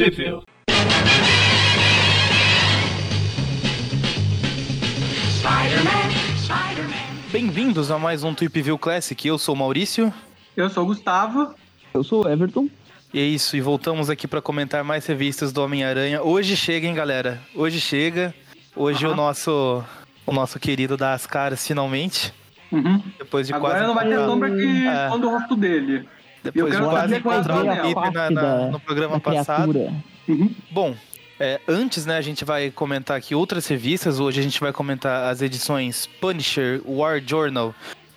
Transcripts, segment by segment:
Trivia. Bem-vindos a mais um Tweep View Classic. Eu sou o Maurício. Eu sou o Gustavo. Eu sou o Everton. E é isso, e voltamos aqui para comentar mais revistas do Homem-Aranha. Hoje chega, hein, galera? Hoje chega. Hoje o nosso o nosso querido dá as caras finalmente. Uhum. Depois de Agora quase não vai ter sombra que É. o rosto dele. Depois eu quase encontrar o. Pepe na- na- no programa passado. Uhum. Bom, é, antes, né, a gente vai comentar aqui outras revistas. Hoje a gente vai comentar as edições Punisher, War Journal,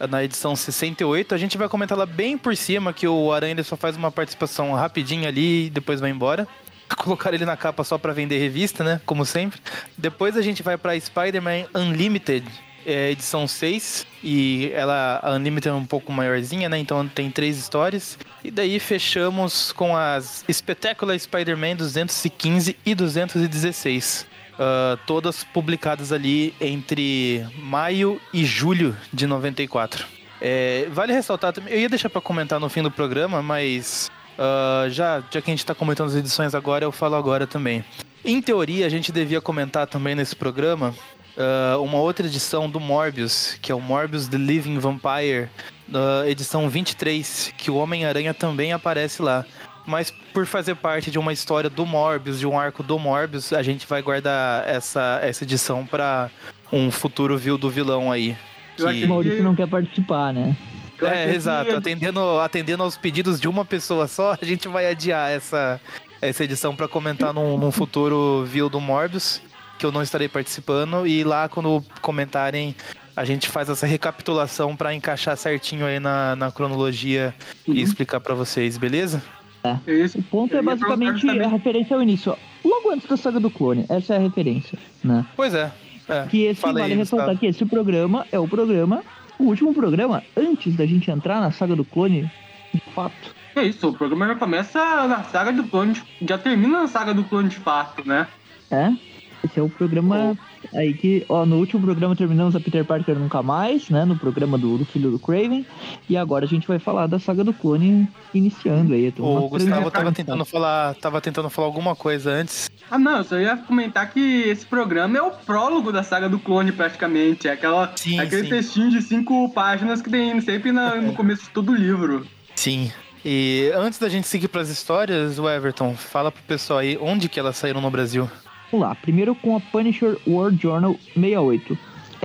na edição 68. A gente vai comentar lá bem por cima, que o Aranha só faz uma participação rapidinha ali e depois vai embora. Colocar ele na capa só pra vender revista, né? Como sempre. Depois a gente vai pra Spider-Man Unlimited, é, edição 6. E ela, a Unlimited é um pouco maiorzinha, né? Então tem três histórias. E daí fechamos com as Spectacular Spider-Man 215 e 216. ah, todas publicadas ali entre maio e julho de 94. É, vale ressaltar também, eu ia deixar pra comentar no fim do programa, mas ah, já, já que a gente tá comentando as edições agora, eu falo agora também. Em teoria, a gente devia comentar também nesse programa ah, uma outra edição do Morbius, que é o Morbius The Living Vampire, na edição 23, que o Homem-Aranha também aparece lá. Mas por fazer parte de uma história do Morbius, de um arco do Morbius, a gente vai guardar essa, essa edição pra um futuro view do vilão aí. Eu que- O Maurício não quer participar, né? É, exato. Atendendo, atendendo aos pedidos de uma pessoa só, a gente vai adiar essa, essa edição pra comentar num, num futuro view do Morbius, que eu não estarei participando. E lá, quando comentarem, a gente faz essa recapitulação pra encaixar certinho aí na, na cronologia Uhum. e explicar pra vocês, beleza? É isso. O ponto é basicamente a referência ao início. ó. Logo antes da saga do clone, essa é a referência, né? Pois é. é. Que esse Fala aí, vale ressaltar Gustavo. que esse programa é o programa, o último programa, antes da gente entrar na saga do clone, de fato. É isso, o programa já começa na saga do clone, de- já termina na saga do clone de fato, né? É? Esse é o programa aí que, ó, no último programa terminamos a Peter Parker Nunca Mais, né? No programa do, do filho do Craven. E agora a gente vai falar da saga do clone iniciando aí. O Gustavo tava tentando falar, tava tentando falar alguma coisa antes. Ah não, eu só ia comentar que esse programa é o prólogo da saga do clone praticamente. É aquela, Sim, aquele sim. textinho de cinco páginas que tem sempre na- no começo de todo o livro. Sim. E antes da gente seguir pras histórias, o Everton, fala pro pessoal aí onde que elas saíram no Brasil. Vamos lá, primeiro com a Punisher World Journal 68.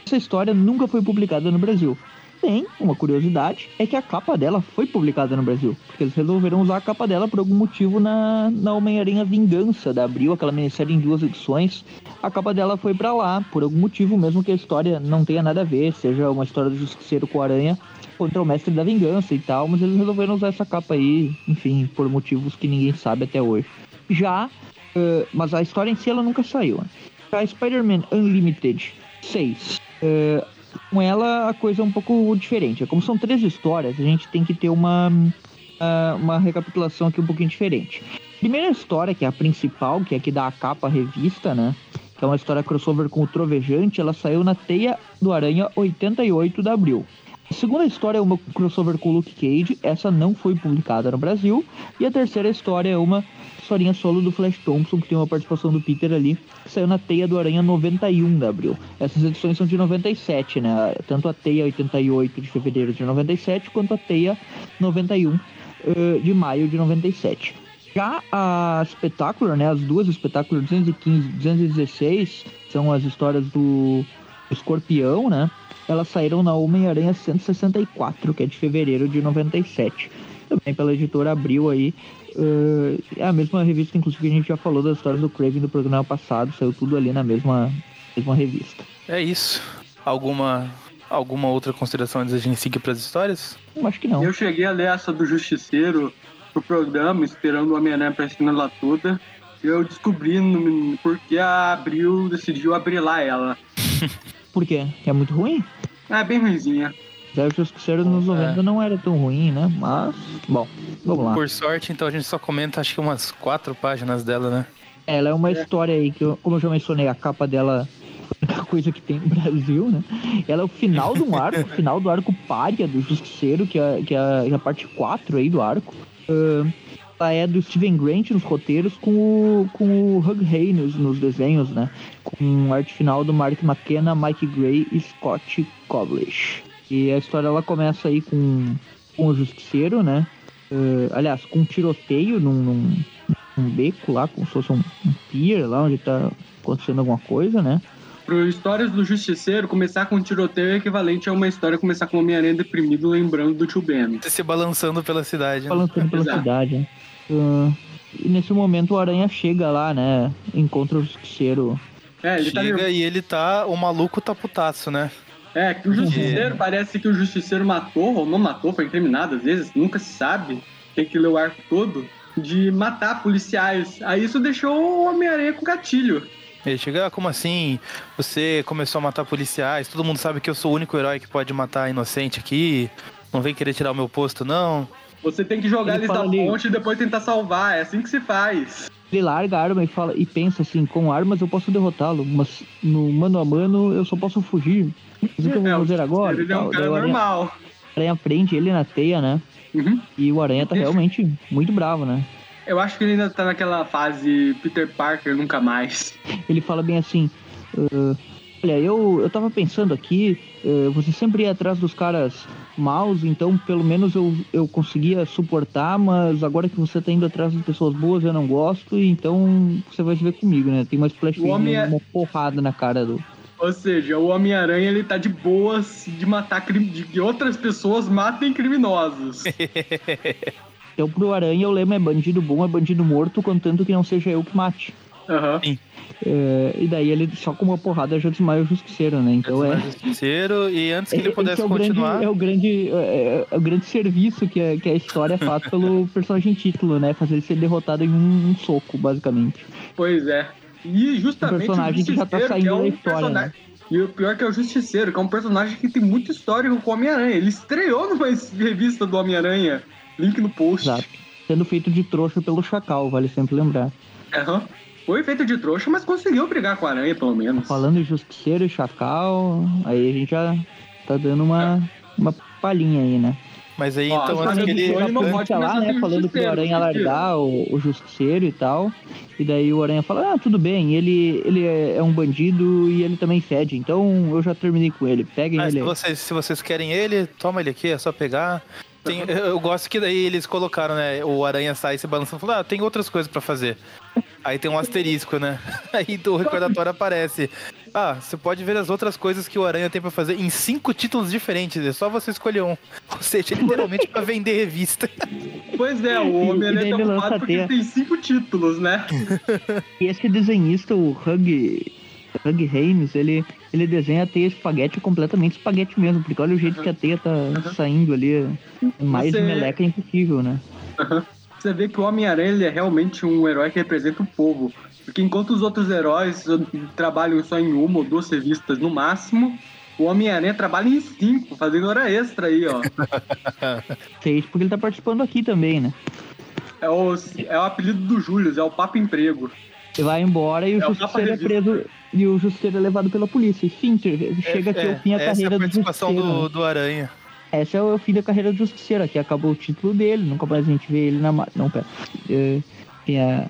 Essa história nunca foi publicada no Brasil. Tem uma curiosidade, é que a capa dela foi publicada no Brasil. Porque eles resolveram usar a capa dela por algum motivo na, na Homem-Aranha Vingança da Abril, aquela minissérie em duas edições. A capa dela foi pra lá, por algum motivo, mesmo que a história não tenha nada a ver, seja uma história do Justiceiro com o Aranha contra o Mestre da Vingança e tal, mas eles resolveram usar essa capa aí, enfim, por motivos que ninguém sabe até hoje. Já Uh, mas a história em si ela nunca saiu. né? A Spider-Man Unlimited 6. uh, com ela a coisa é um pouco diferente. Como são três histórias, a gente tem que ter uma, uh, uma recapitulação aqui um pouquinho diferente. Primeira história, que é a principal, que é que dá a capa à revista, né? Que é uma história crossover com o Trovejante, ela saiu na Teia do Aranha 88 de abril. A segunda história é uma crossover com o Luke Cage, essa não foi publicada no Brasil. E a terceira história é uma historinha solo do Flash Thompson, que tem uma participação do Peter ali, que saiu na Teia do Aranha 91 de abril. Essas edições são de 97, né? Tanto a Teia 88 de fevereiro de 97, quanto a Teia 91 eh, de maio de 97. Já a Spectacular, né? As duas Spectacular 215 e 216 são as histórias do Escorpião, né? Elas saíram na Homem-Aranha 164, que é de fevereiro de 97. Também pela editora Abril aí. Uh, é a mesma revista, inclusive, que a gente já falou das histórias do Craven do programa passado. Saiu tudo ali na mesma, mesma revista. É isso. Alguma alguma outra consideração antes da gente seguir pras histórias? Eu acho que não. Eu cheguei a ler essa do Justiceiro pro programa, esperando o Homem-Aranha pra ensinar ela toda. E eu descobri no, por que a Abril decidiu abrir lá ela. Por quê? Que é muito ruim? É bem ruimzinha. Já o Justiceiro nos 90 não era tão ruim, né? Mas, bom, vamos lá. Por sorte, então a gente só comenta acho que umas quatro páginas dela, né? Ela é uma história aí que, eu- como eu já mencionei, a capa dela é a única coisa que tem no Brasil, né? Ela é o final de um arco, o final do arco párea do Justiceiro, que é, que é a parte 4 aí do arco. Ahn, ela é do Steven Grant nos roteiros com o, com o Hug Hay nos, nos desenhos, né? Com arte final do Mark McKenna, Mike Gray e Scott Koblish. E a história ela começa aí com, com o Justiceiro, né? Uh, aliás, com um tiroteio num, num, num, beco lá, como se fosse um, um pier lá onde tá acontecendo alguma coisa, né? Para histórias do Justiceiro, começar com um tiroteio é equivalente a uma história começar com o Homem-Aranha deprimido, lembrando do tio Ben. Se balançando pela cidade. Né? Balançando pela Exato. cidade, né? Uh, e nesse momento o Aranha chega lá, né? Encontra o Justiceiro. É, ele tá chega tá... e ele tá. O maluco tá putaço, né? É, que o Justiceiro, parece que o Justiceiro matou, ou não matou, foi incriminado às vezes, nunca se sabe. Tem que ler o arco todo. De matar policiais. Aí isso deixou o Homem-Aranha com gatilho. Ele chega, ah, como assim? Você começou a matar policiais, todo mundo sabe que eu sou o único herói que pode matar inocente aqui. Não vem querer tirar o meu posto, não. Você tem que jogar ele eles da ali, ponte e depois tentar salvar, é assim que se faz. Ele larga a arma e fala e pensa assim, com armas eu posso derrotá-lo, mas no mano a mano eu só posso fugir. Mas o que eu vou é, fazer agora? Ele é um cara normal. Aranha, aranha prende ele na teia, né? Uhum. E o Aranha tá realmente muito bravo, né? Eu acho que ele ainda tá naquela fase Peter Parker nunca mais. Ele fala bem assim. Uh, olha, eu, eu tava pensando aqui, uh, você sempre ia atrás dos caras maus, então pelo menos eu, eu conseguia suportar, mas agora que você tá indo atrás de pessoas boas, eu não gosto, então você vai se ver comigo, né? Tem uma splash homem... É- uma porrada na cara do. Ou seja, o Homem-Aranha ele tá de boas de matar de que outras pessoas matem criminosos. Então, pro Aranha, o lema é bandido bom, é bandido morto, contanto que não seja eu que mate. Aham. Uhum. É, e daí ele só com uma porrada já desmaia o Justiceiro, né? Então é. O Justiceiro, e antes que ele pudesse é continuar. Grande, é, o grande, é, é, o grande serviço que a, que a história faz pelo personagem título, né? Fazer ele ser derrotado em um, um soco, basicamente. Pois é. E justamente. O personagem o que já tá saindo é um da história. Né? E o pior é que é o Justiceiro, que é um personagem que tem muito histórico com o Homem-Aranha. Ele estreou numa revista do Homem-Aranha Link no post. Exato. Sendo feito de trouxa pelo Chacal, vale sempre lembrar. Aham. Foi feito de trouxa, mas conseguiu brigar com a aranha, pelo menos. Falando em Justiceiro e Chacal, aí a gente já tá dando uma, uma palhinha aí, né? Mas aí, Ó, então, antes que ele... não pode lá, né, falando que o Aranha ia largar o, o Justiceiro e tal. E daí o Aranha fala, ah, tudo bem, ele, ele é, é um bandido e ele também fede, então eu já terminei com ele, peguem ah, ele. Se vocês, se vocês querem ele, toma ele aqui, é só pegar. Tem, eu gosto que daí eles colocaram, né? O aranha sai se balançando e falou: Ah, tem outras coisas para fazer. Aí tem um asterisco, né? Aí do recordatório aparece. Ah, você pode ver as outras coisas que o Aranha tem para fazer em cinco títulos diferentes. É só você escolher um. Ou seja, literalmente para vender revista. Pois é, o Homem-Aranha tá ocupado porque tem cinco títulos, né? E esse desenhista, o Hug Hug Haynes, ele, ele desenha a teia espaguete completamente espaguete mesmo, porque olha o jeito uhum. que a teia tá uhum. saindo ali. Mais Você... meleca impossível, né? Uhum. Você vê que o Homem-Aranha é realmente um herói que representa o povo. Porque enquanto os outros heróis trabalham só em uma ou duas revistas no máximo, o Homem-Aranha trabalha em cinco, fazendo hora extra aí, ó. Seis, porque ele tá participando aqui também, né? É o, é o apelido do Júlio, é o Papo Emprego. Ele vai embora e o é Justiceiro é preso e o Justiceiro é levado pela polícia. E Finter, chega aqui é, ao fim a carreira é a participação do. Do, do Aranha. Esse é o fim da carreira do Justiceiro. Aqui acabou o título dele, nunca mais a gente vê ele na. Não, pera. É, tem a,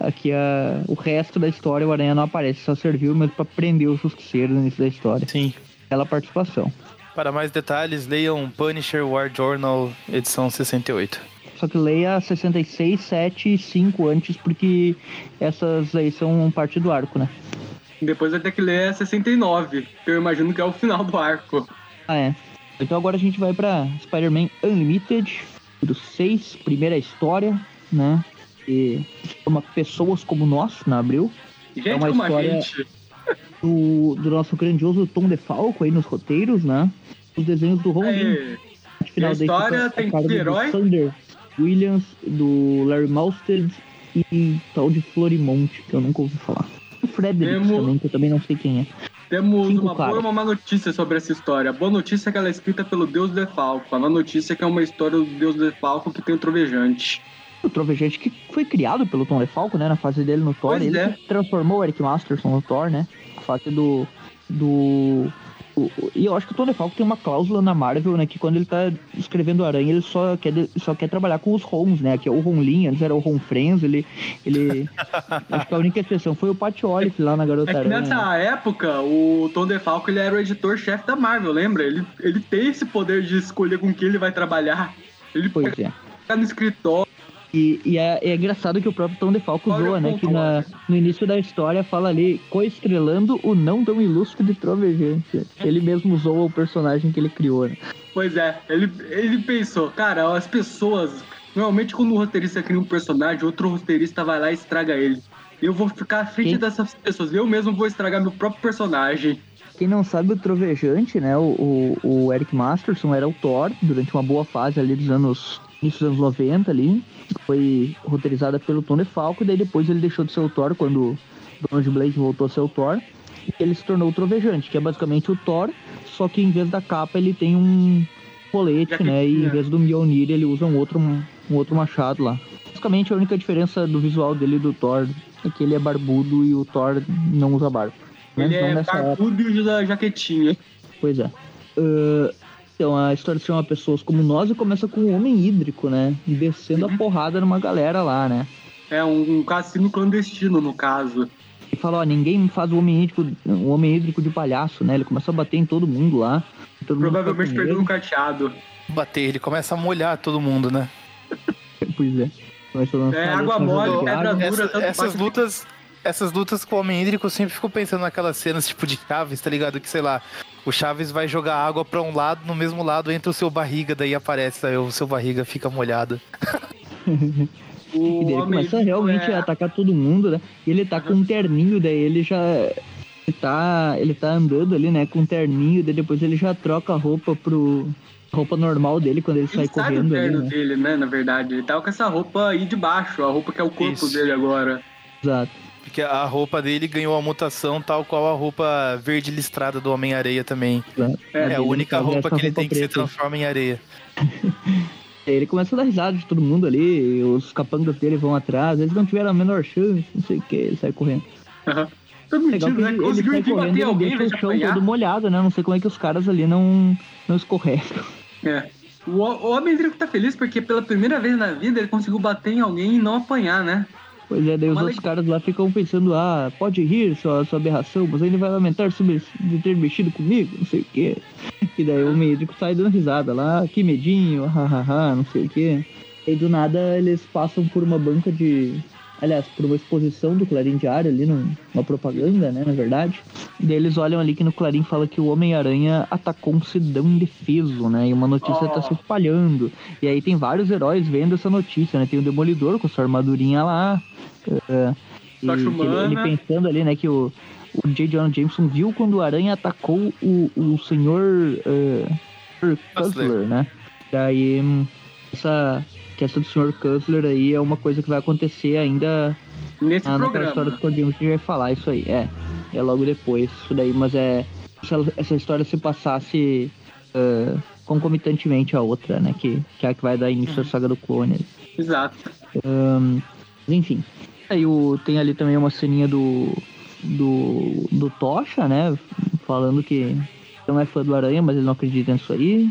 aqui a, o resto da história, o Aranha não aparece, só serviu mesmo pra prender o Justiceiro no início da história. Sim. Aquela participação. Para mais detalhes, leiam Punisher War Journal, edição 68. Só que leia 66, 7 e 5 antes, porque essas aí são parte do arco, né? Depois vai ter que ler 69, que eu imagino que é o final do arco. Ah, é. Então agora a gente vai pra Spider-Man Unlimited, do 6, primeira história, né? E chama Pessoas Como Nós, na Abril. Gente é uma história. Do, do nosso grandioso Tom DeFalco aí nos roteiros, né? Os desenhos do Ron é, final a história tem herói... Thunder Williams, do Larry Malstead e tal de Florimonte, que eu nunca ouvi falar. O Frederick Temo... também, que eu também não sei quem é. Temos Cinco uma boa e uma má notícia sobre essa história. A boa notícia é que ela é escrita pelo Deus Defalco. A má notícia é que é uma história do Deus Defalco que tem o Trovejante. O Trovejante que foi criado pelo Tom DeFalco, né? Na fase dele no Thor. Pois ele é. transformou o Eric Masterson no Thor, né? A fase do... do E eu acho que o Tony Falco tem uma cláusula na Marvel, né? Que quando ele tá escrevendo Aranha, ele só quer, só quer trabalhar com os Homes, né? Que é o Ron Lin, antes era o Ron Friends, ele... ele acho que a única exceção foi o Pat Olive lá na Garota é Aranha. nessa época, o Tom DeFalco, ele era o editor-chefe da Marvel, lembra? Ele, ele tem esse poder de escolher com quem ele vai trabalhar. Ele pois pode é. ficar no escritório, e, e é, é, engraçado que o próprio Tom DeFalco Olha zoa, né? Que na, no início da história fala ali, coestrelando o não tão ilustre de Trovejante. Ele mesmo zoa o personagem que ele criou, né? Pois é, ele, ele pensou, cara, as pessoas. Normalmente quando um roteirista cria um personagem, outro roteirista vai lá e estraga ele. Eu vou ficar à frente Quem- dessas pessoas. Eu mesmo vou estragar meu próprio personagem. Quem não sabe, o Trovejante, né? O, o, o Eric Masterson era o Thor durante uma boa fase ali dos anos. Início dos anos 90 ali. Foi roteirizada pelo Tom DeFalco, e daí depois ele deixou de ser o Thor quando Donald Blake voltou a ser o Thor. E ele se tornou o Trovejante, que é basicamente o Thor, só que em vez da capa ele tem um colete, né? E em vez do Mjolnir ele usa um outro, um outro machado lá. Basicamente a única diferença do visual dele do Thor é que ele é barbudo e o Thor não usa barba. Mas ele não é barbudo e usa jaquetinha. Pois é. Ah, então, a história se chama Pessoas Como Nós e começa com o Homem Hídrico, né? Descendo a porrada numa galera lá, né? É um, um cassino clandestino, no caso. E fala, ó, ninguém faz o Homem Hídrico, o Homem Hídrico de palhaço, né? Ele começa a bater em todo mundo lá. Todo mundo Provavelmente com perdeu um medo. carteado. Bater, ele começa a molhar todo mundo, né? Pois é. Começa a lançar É, água mole, pedra dura, Essa- tanto essas lutas. Essas lutas com o Homem Hídrico eu sempre fico pensando naquelas cenas tipo de Chaves, tá ligado? Que sei lá, o Chaves vai jogar água pra um lado, no mesmo lado entra o seu barriga, daí aparece, daí o seu barriga fica molhado. O E daí ele começa realmente é- a atacar todo mundo, né? E ele tá com um terninho, daí ele já. Ele tá, ele tá andando ali, né? Com um terninho, daí depois ele já troca a roupa pro. roupa normal dele quando ele, Ele sai sabe o correndo ali, terno né? dele, né? Na verdade. Ele tava com essa roupa aí de baixo, a roupa que é o corpo Isso. dele agora. Exato. Porque a roupa dele ganhou a mutação tal qual a roupa verde listrada do Homem-Areia também. É, É, a única roupa que ele tem que se preta. transforma em areia. Ele começa a dar risada de todo mundo ali, os capangas dele vão atrás, eles não tiveram a menor chance, não sei o que, ele sai correndo. Mentindo, que né? ele, ele sai correndo e alguém, deixa o chão apanhar. todo molhado, né? Não sei como é que os caras ali não, não escorregam. É. O, o Homem tá feliz porque pela primeira vez na vida ele conseguiu bater em alguém e não apanhar, né? Pois é, daí os Uma outros caras lá ficam pensando, ah, pode rir, sua, sua aberração, mas ainda vai lamentar sobre de ter mexido comigo, não sei o quê. E daí o médico sai dando risada lá, que medinho, hahaha, não sei o quê. E do nada eles passam por uma banca de. Aliás, por uma exposição do Clarim Diário ali, num- uma propaganda, né, na verdade. E daí eles olham ali que no Clarim fala que o Homem-Aranha atacou um cidadão indefeso, né? E uma notícia tá Oh. se espalhando. E aí tem vários heróis vendo essa notícia, né? Tem o Demolidor com sua armadurinha lá. é, e ele, ele pensando ali, né, que o, o J. Jonah Jameson viu quando o Aranha atacou o, o senhor é, Sr. Cussler. Né? Daí, hum, essa do Sr. Cussler aí é uma coisa que vai acontecer ainda Nesse ah, naquela programa. história do Cordinho que a gente vai falar isso aí. É, é logo depois isso daí, mas é se ela- essa história se passasse é, concomitantemente à outra, né? Que, que é a que vai dar início à saga do clone. Exato. Mas enfim. Aí o, tem ali também uma ceninha do, do, do Tocha, né? Falando que não é fã do Aranha, mas ele não acredita nisso aí.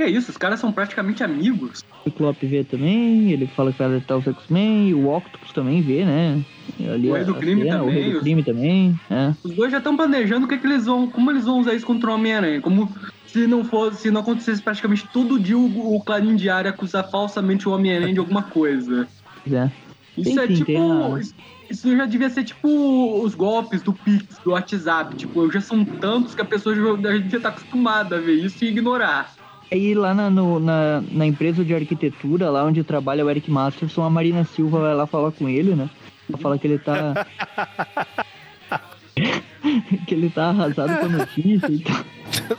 Que é isso, os caras são praticamente amigos. O Ciclope vê também, ele fala que vai alertar os X-Men, o Octopus também vê, né? Ali O Rei do Crime cena, O também, Rei do os- Crime também, né? Os dois já estão planejando o que, que eles vão. Como eles vão usar isso contra o Homem-Aranha. Como se não fosse, se não acontecesse praticamente todo dia o, o Clarim Diário acusar falsamente o Homem-Aranha de alguma coisa. É. Isso é tipo. isso- Isso já devia ser tipo os golpes do Pix, do WhatsApp. Tipo, já são tantos que a pessoa já, já devia estar acostumada a ver isso e ignorar. Aí lá na, no- na, na empresa de arquitetura, lá onde trabalha o Eric Masterson, a Marina Silva vai lá falar com ele, né? Ela fala que ele tá. que ele tá arrasado com a notícia e tal.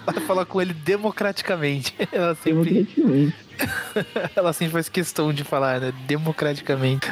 Vai falar com ele democraticamente. Ela sempre, Democraticamente. ela sempre faz questão de falar, né? Democraticamente.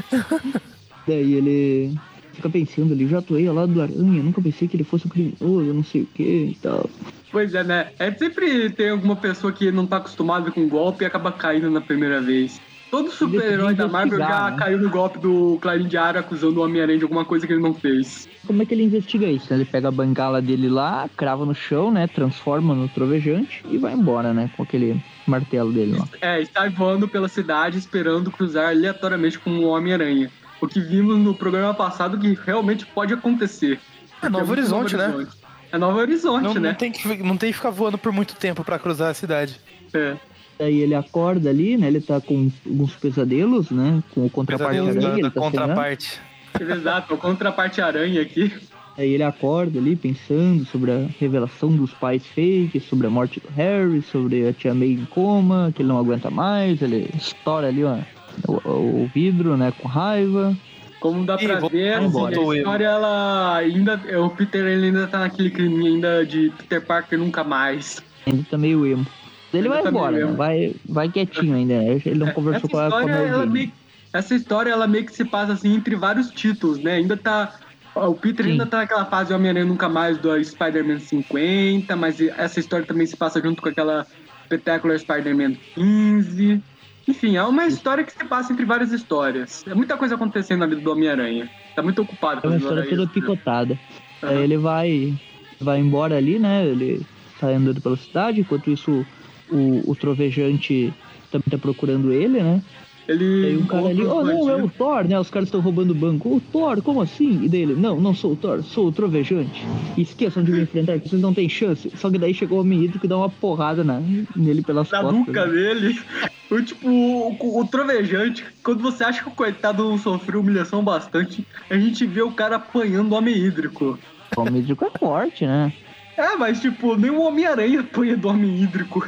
Daí ele fica pensando ali, já atuei ao lado do Aranha, nunca pensei que ele fosse um criminoso, não sei o que e tal. Pois é, né? É sempre tem alguma pessoa que não tá acostumada com golpe e acaba caindo na primeira vez. Todo super-herói da Marvel já né? caiu no golpe do Clarim Diário acusando o Homem-Aranha de alguma coisa que ele não fez. Como é que ele investiga isso? Ele pega a bengala dele lá, crava no chão, né? Transforma no trovejante e vai embora, né? Com aquele martelo dele lá. É, está voando pela cidade esperando cruzar aleatoriamente com o Homem-Aranha. O que vimos no programa passado que realmente pode acontecer. É Novo muito Horizonte, né? Horizonte. É Novo Horizonte, Não, né? não, tem que, não tem que ficar voando por muito tempo pra cruzar a cidade. É. Daí ele acorda ali, né? Ele tá com alguns pesadelos, né? Com o contraparte Pesadelos aranha, da, ele tá contraparte. Exato, a contraparte aranha aqui. Aí ele acorda ali pensando sobre a revelação dos pais fake, sobre a morte do Harry, sobre a tia May em coma, que ele não aguenta mais, ele estoura ali ó, o, o vidro, né, com raiva. Como dá Ih, pra ver, assim, embora. a história ela ainda. O Peter ele ainda tá naquele crime ainda de Peter Parker nunca mais. Ainda tá meio emo. Ele Ainda vai tá embora, né, vai, vai quietinho ainda, né? ele não conversou Essa com a, com a meio, essa história ela meio que se passa assim entre vários títulos, né? Ainda tá. O Peter Sim. ainda tá naquela fase Homem-Aranha Nunca Mais do Spider-Man 50, mas essa história também se passa junto com aquela Spectacular Spider-Man 15. Enfim, é uma história que se passa entre várias histórias. É muita coisa acontecendo na vida do Homem-Aranha. Tá muito ocupado É uma história toda extra. picotada. Aham. Aí ele vai, vai embora ali, né? Ele sai andando pela cidade, enquanto isso o, o trovejante também tá procurando ele, né? Ele Aí um cara ali, oh não, é o. Thor, né? Os caras estão roubando o banco. O Thor, como assim? E dele, não, não sou o Thor, sou o trovejante. E esqueçam de me enfrentar, que vocês não têm chance. Só que daí chegou o homem hídrico e dá uma porrada na, nele pelas na costas. nuca né? dele. O tipo, o, o trovejante, quando você acha que o coitado não sofreu humilhação bastante, a gente vê o cara apanhando o homem hídrico. O homem hídrico é forte, né? É, mas tipo, nem o Homem-Aranha apanha do homem hídrico.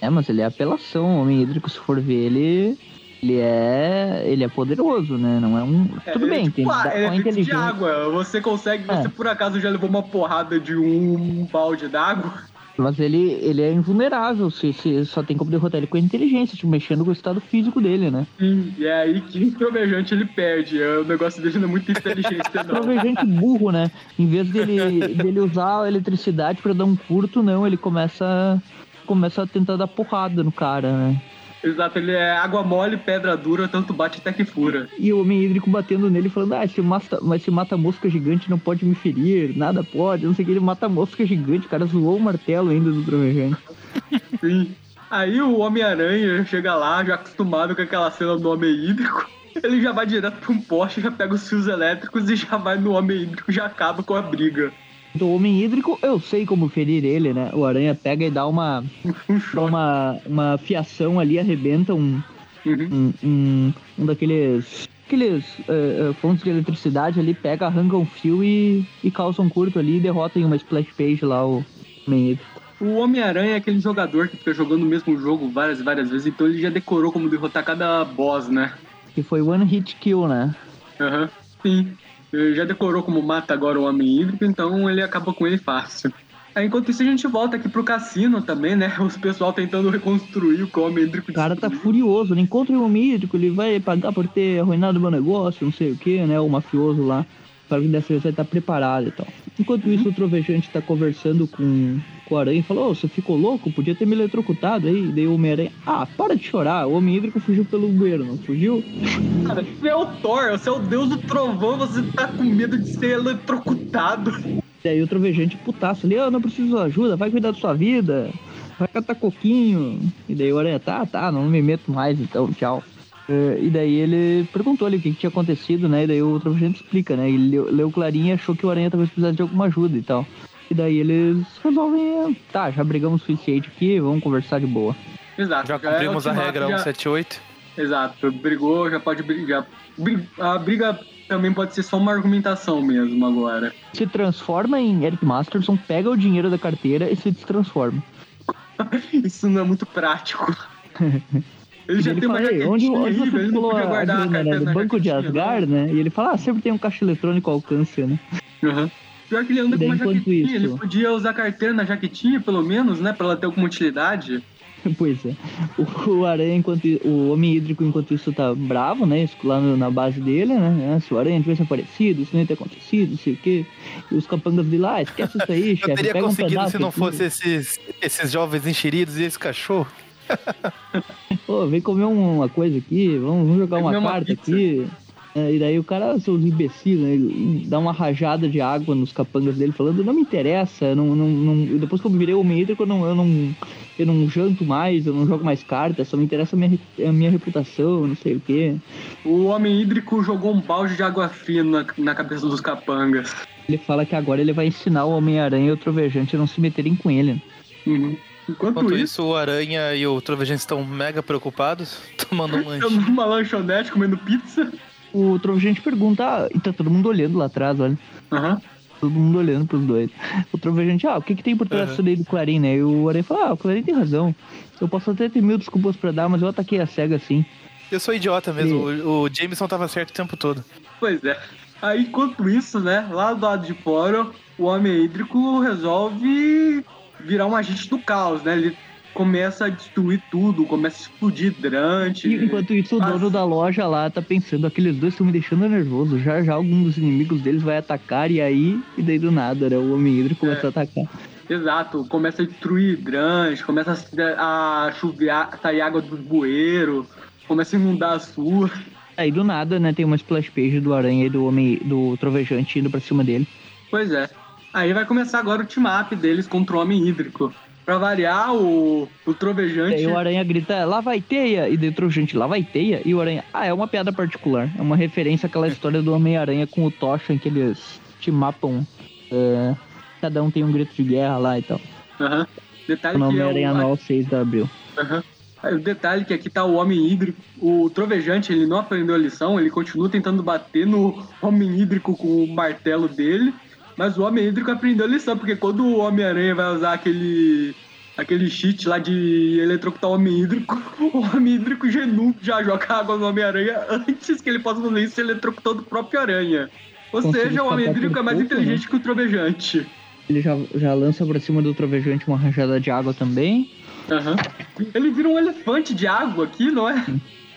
É, mas ele é apelação. O homem hídrico, se for ver ele. Ele é. Ele é poderoso, né? Não é um. Tudo É, bem, tipo, tem ah, é com a feito de inteligência. água. Você consegue, É. você por acaso já levou uma porrada de um balde d'água? Mas ele, ele é invulnerável, se, se só tem como derrotar ele com a inteligência, tipo, mexendo com o estado físico dele, né? Sim, e é aí que trovejante ele perde. É, O negócio dele não é muito inteligente, não. Trovejante burro, né? Em vez dele, dele usar a eletricidade pra dar um curto, não, ele começa, começa a tentar dar porrada no cara, né? Exato, ele é água mole, pedra dura, tanto bate até que fura. E o homem hídrico batendo nele, falando, ah, esse mata, mas esse mata-mosca gigante não pode me ferir, nada pode, não sei o que, ele mata mosca gigante, o cara zoou o martelo ainda do trovejante. Sim. Aí o Homem-Aranha chega lá, já acostumado com aquela cena do Homem Hídrico. Ele já vai direto pra um poste, já pega os fios elétricos e já vai no Homem Hídrico e já acaba com a briga. Do homem hídrico, eu sei como ferir ele, né? O aranha pega e dá uma, Um uma, uma fiação ali, arrebenta um, Uhum. um, um, um daqueles aqueles eh, eh, pontos de eletricidade ali, pega, arranca um fio e, e causa um curto ali e derrota em uma splash page lá o homem hídrico. O Homem-Aranha é aquele jogador que fica jogando o mesmo jogo várias e várias vezes, então ele já decorou como derrotar cada boss, né? Que foi one hit kill, né? Aham. Sim. Ele já decorou como mata agora o Homem Hídrico, então ele acaba com ele fácil. Aí, enquanto isso, a gente volta aqui pro cassino também, né? Os pessoal tentando reconstruir o que o Homem Hídrico O cara tá furioso, ele encontra o homem hídrico, ele vai pagar por ter arruinado meu negócio, não sei o que, né? O mafioso lá. Para que dessa vez vai estar preparado e tal. Enquanto isso, o trovejante tá conversando com, com o Aranha e falou: Ô, você ficou louco? Podia ter me eletrocutado aí. Daí o Homem-Aranha: Ah, para de chorar. O Homem Hídrico fugiu pelo bueiro, não fugiu? Cara, você é o Thor, você é o deus do trovão, você tá com medo de ser eletrocutado. Daí o trovejante putaço ali, eu não preciso de ajuda, vai cuidar da sua vida, vai catar coquinho. E daí o Aranha, tá, tá, não me meto mais então, tchau. É, e daí ele perguntou ali o que, que tinha acontecido, né? E daí o trovejante explica, né? Ele leu, leu clarinho e achou que o Aranha talvez precisasse de alguma ajuda e tal. E daí eles resolvem, tá, já brigamos o suficiente aqui, vamos conversar de boa. Exato. Já é cumprimos a ultimato, regra já- 178. Exato, brigou, já pode brigar. Bri- A briga também pode ser só uma argumentação mesmo agora. Se transforma em Eric Masterson, pega o dinheiro da carteira e se destransforma. Isso não é muito prático. Ele já ele tem uma fala, "Ei, onde, onde você ele podia a guardar a né? na banco de. Asgard, né? E ele fala, ah, sempre tem um caixa eletrônico ao alcance, né? Aham. Pior que ele anda com uma jaquetinha, isso- ele podia usar a carteira na jaquetinha, pelo menos, né? Pra ela ter alguma utilidade. Pois é. O, o Aranha, enquanto o Homem Hídrico, enquanto isso, tá bravo, né? Isso lá na base dele, né? Ah, Se o Aranha tivesse aparecido, isso não ia ter acontecido, não sei o quê. E os capangas de lá, esquece isso aí, Eu chefe. teria Pega um conseguido pedaço se não aqui." fosse esses, esses jovens enxeridos e esse cachorro. Pô, vem comer uma coisa aqui, vamos, vamos jogar Vem uma uma carta pizza. aqui. É, e daí o cara, seus imbecis, né? ele Dá uma rajada de água nos capangas dele, falando, não me interessa, não, não, não- depois que eu virei homem hídrico, eu não, eu, não, eu não janto mais, eu não jogo mais cartas, só me interessa a minha, a minha reputação, não sei o quê. O homem hídrico jogou um balde de água fria na, na cabeça dos capangas. Ele fala que agora ele vai ensinar o Homem-Aranha e o Trovejante a não se meterem com ele. Uhum. Enquanto, Enquanto isso, isso, o Aranha e o Trovejante estão mega preocupados, tomando um lanche. estamos numa lanchonete comendo pizza. O Trovejante pergunta, e tá todo mundo olhando lá atrás, olha. Aham. Todo mundo olhando pros dois. O Trovejante, ah, o que que tem por trás daí do Clarim, né? E o Aranha fala, ah, o Clarim tem razão. Eu posso até ter mil desculpas pra dar, mas eu ataquei a SEGA assim. Eu sou idiota mesmo, o, o Jameson tava certo o tempo todo. Pois é. Aí, enquanto isso, né, lá do lado de fora, o homem hídrico resolve virar um agente do caos, né? Ele começa a destruir tudo, começa a explodir hidrante. E enquanto isso, o dono da loja lá tá pensando, aqueles dois estão me deixando nervoso. Já já algum dos inimigos deles vai atacar e aí, e daí do nada, né? O Homem Hídrico começa a atacar. Exato, começa a destruir hidrante, começa a, a chover, sair água dos bueiros, começa a inundar as ruas. Aí do nada, né, tem uma splash page do Aranha e do Homem do Trovejante indo pra cima dele. Pois é. Aí vai começar agora o team-up deles contra o homem hídrico. Pra variar, o, o E trovejante. aí o Aranha grita, lá vai teia, e daí o Trovejante, lá vai teia, e o Aranha, ah, é uma piada particular. É uma referência àquela história do Homem-Aranha com o Tocha, em que eles te mapam. é, cada um tem um grito de guerra lá e tal. Aham. Detalhe O que é Homem-Aranha o, anual 6 de abril. Aham. Aí O detalhe que aqui tá o homem hídrico. O trovejante, ele não aprendeu a lição, ele continua tentando bater no homem hídrico com o martelo dele. Mas o homem hídrico aprendeu a lição, porque quando o Homem-Aranha vai usar aquele. aquele cheat lá de eletrocutar o homem hídrico, o homem hídrico genu já joga água no Homem-Aranha antes que ele possa fazer isso eletrocutando o próprio aranha. Ou Conseguiu seja, o homem hídrico é mais pouco, inteligente que o trovejante. Ele já, já lança pra cima do Trovejante uma rajada de água também. Aham. Ele vira um elefante de água aqui, não é?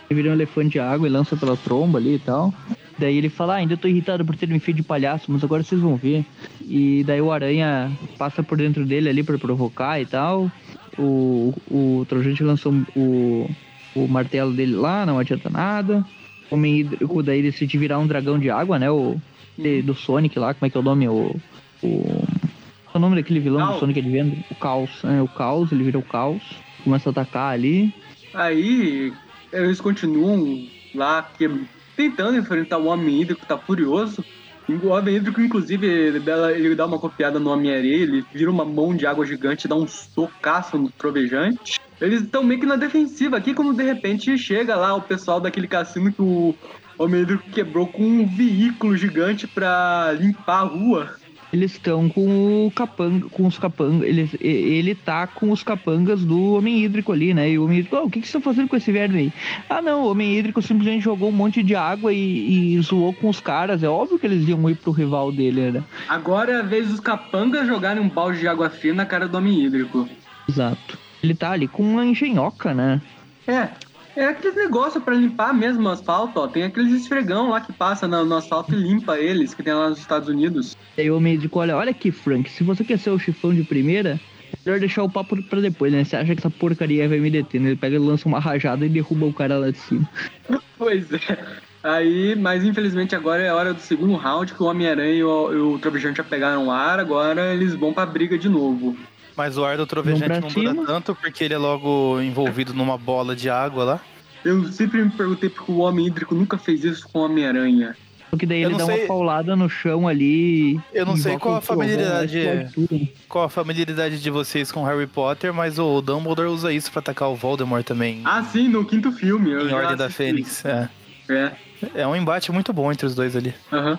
Ele vira um elefante de água e lança pela tromba ali e tal. Daí ele fala, ah, ainda tô irritado por ter me feito de palhaço, mas agora vocês vão ver. E daí o Aranha passa por dentro dele ali pra provocar e tal. O, o Trojante lançou o, o martelo dele lá, não adianta nada. O Homem Hídrico daí decide virar um dragão de água, né? O de- do Sonic lá, como é que é o nome? O. o qual é o nome daquele vilão do Caos. Sonic Adventure? O Caos. É, o Caos, ele vira o Caos. Começa a atacar ali. Aí eles continuam lá que, tentando enfrentar o Homem Hídrico, tá furioso. O Homem Hídrico, inclusive, ele dá, uma copiada no Homem-Areia, ele vira uma mão de água gigante, dá um socaço no trovejante. Eles estão meio que na defensiva aqui, quando de repente chega lá o pessoal daquele cassino que o Homem Hídrico quebrou com um veículo gigante pra limpar a rua. Eles estão com o capanga, com os capangas. Ele, ele tá com os capangas do Homem Hídrico ali, né? E o Homem Hídrico, "Ah, o que, que você tá fazendo com esse verme aí? Ah, não, o Homem Hídrico simplesmente jogou um monte de água e, e zoou com os caras. É óbvio que eles iam ir pro rival dele, né? Agora é a vez dos capangas jogarem um balde de água fria na cara do Homem Hídrico. Exato. Ele tá ali com uma engenhoca, né? É. É aqueles negócios pra limpar mesmo o asfalto, ó. Tem aqueles esfregão lá que passa no, no asfalto e limpa eles, que tem lá nos Estados Unidos. E aí o Homem Hídrico, olha, olha aqui, Frank, se você quer ser o chifão de primeira, melhor deixar o papo pra depois, né? Você acha que essa porcaria vai me deter, né? Ele pega e lança uma rajada e derruba o cara lá de cima. Pois é. Aí, mas infelizmente agora é a hora do segundo round, que o Homem-Aranha e o, e o Trovejante já pegaram o ar, agora eles vão pra briga de novo. Mas o ar do Trovejante não dura tanto porque ele é logo envolvido numa bola de água lá. Eu sempre me perguntei porque o Homem Hídrico nunca fez isso com o Homem-Aranha. Porque daí Eu ele dá sei- uma paulada no chão ali. Eu não sei qual a familiaridade- explode tudo. Qual a familiaridade de vocês com Harry Potter, mas o Dumbledore usa isso pra atacar o Voldemort também. Ah, sim, no quinto filme. em Ordem da. Fênix. É. É. é um embate muito bom entre os dois ali. Aham.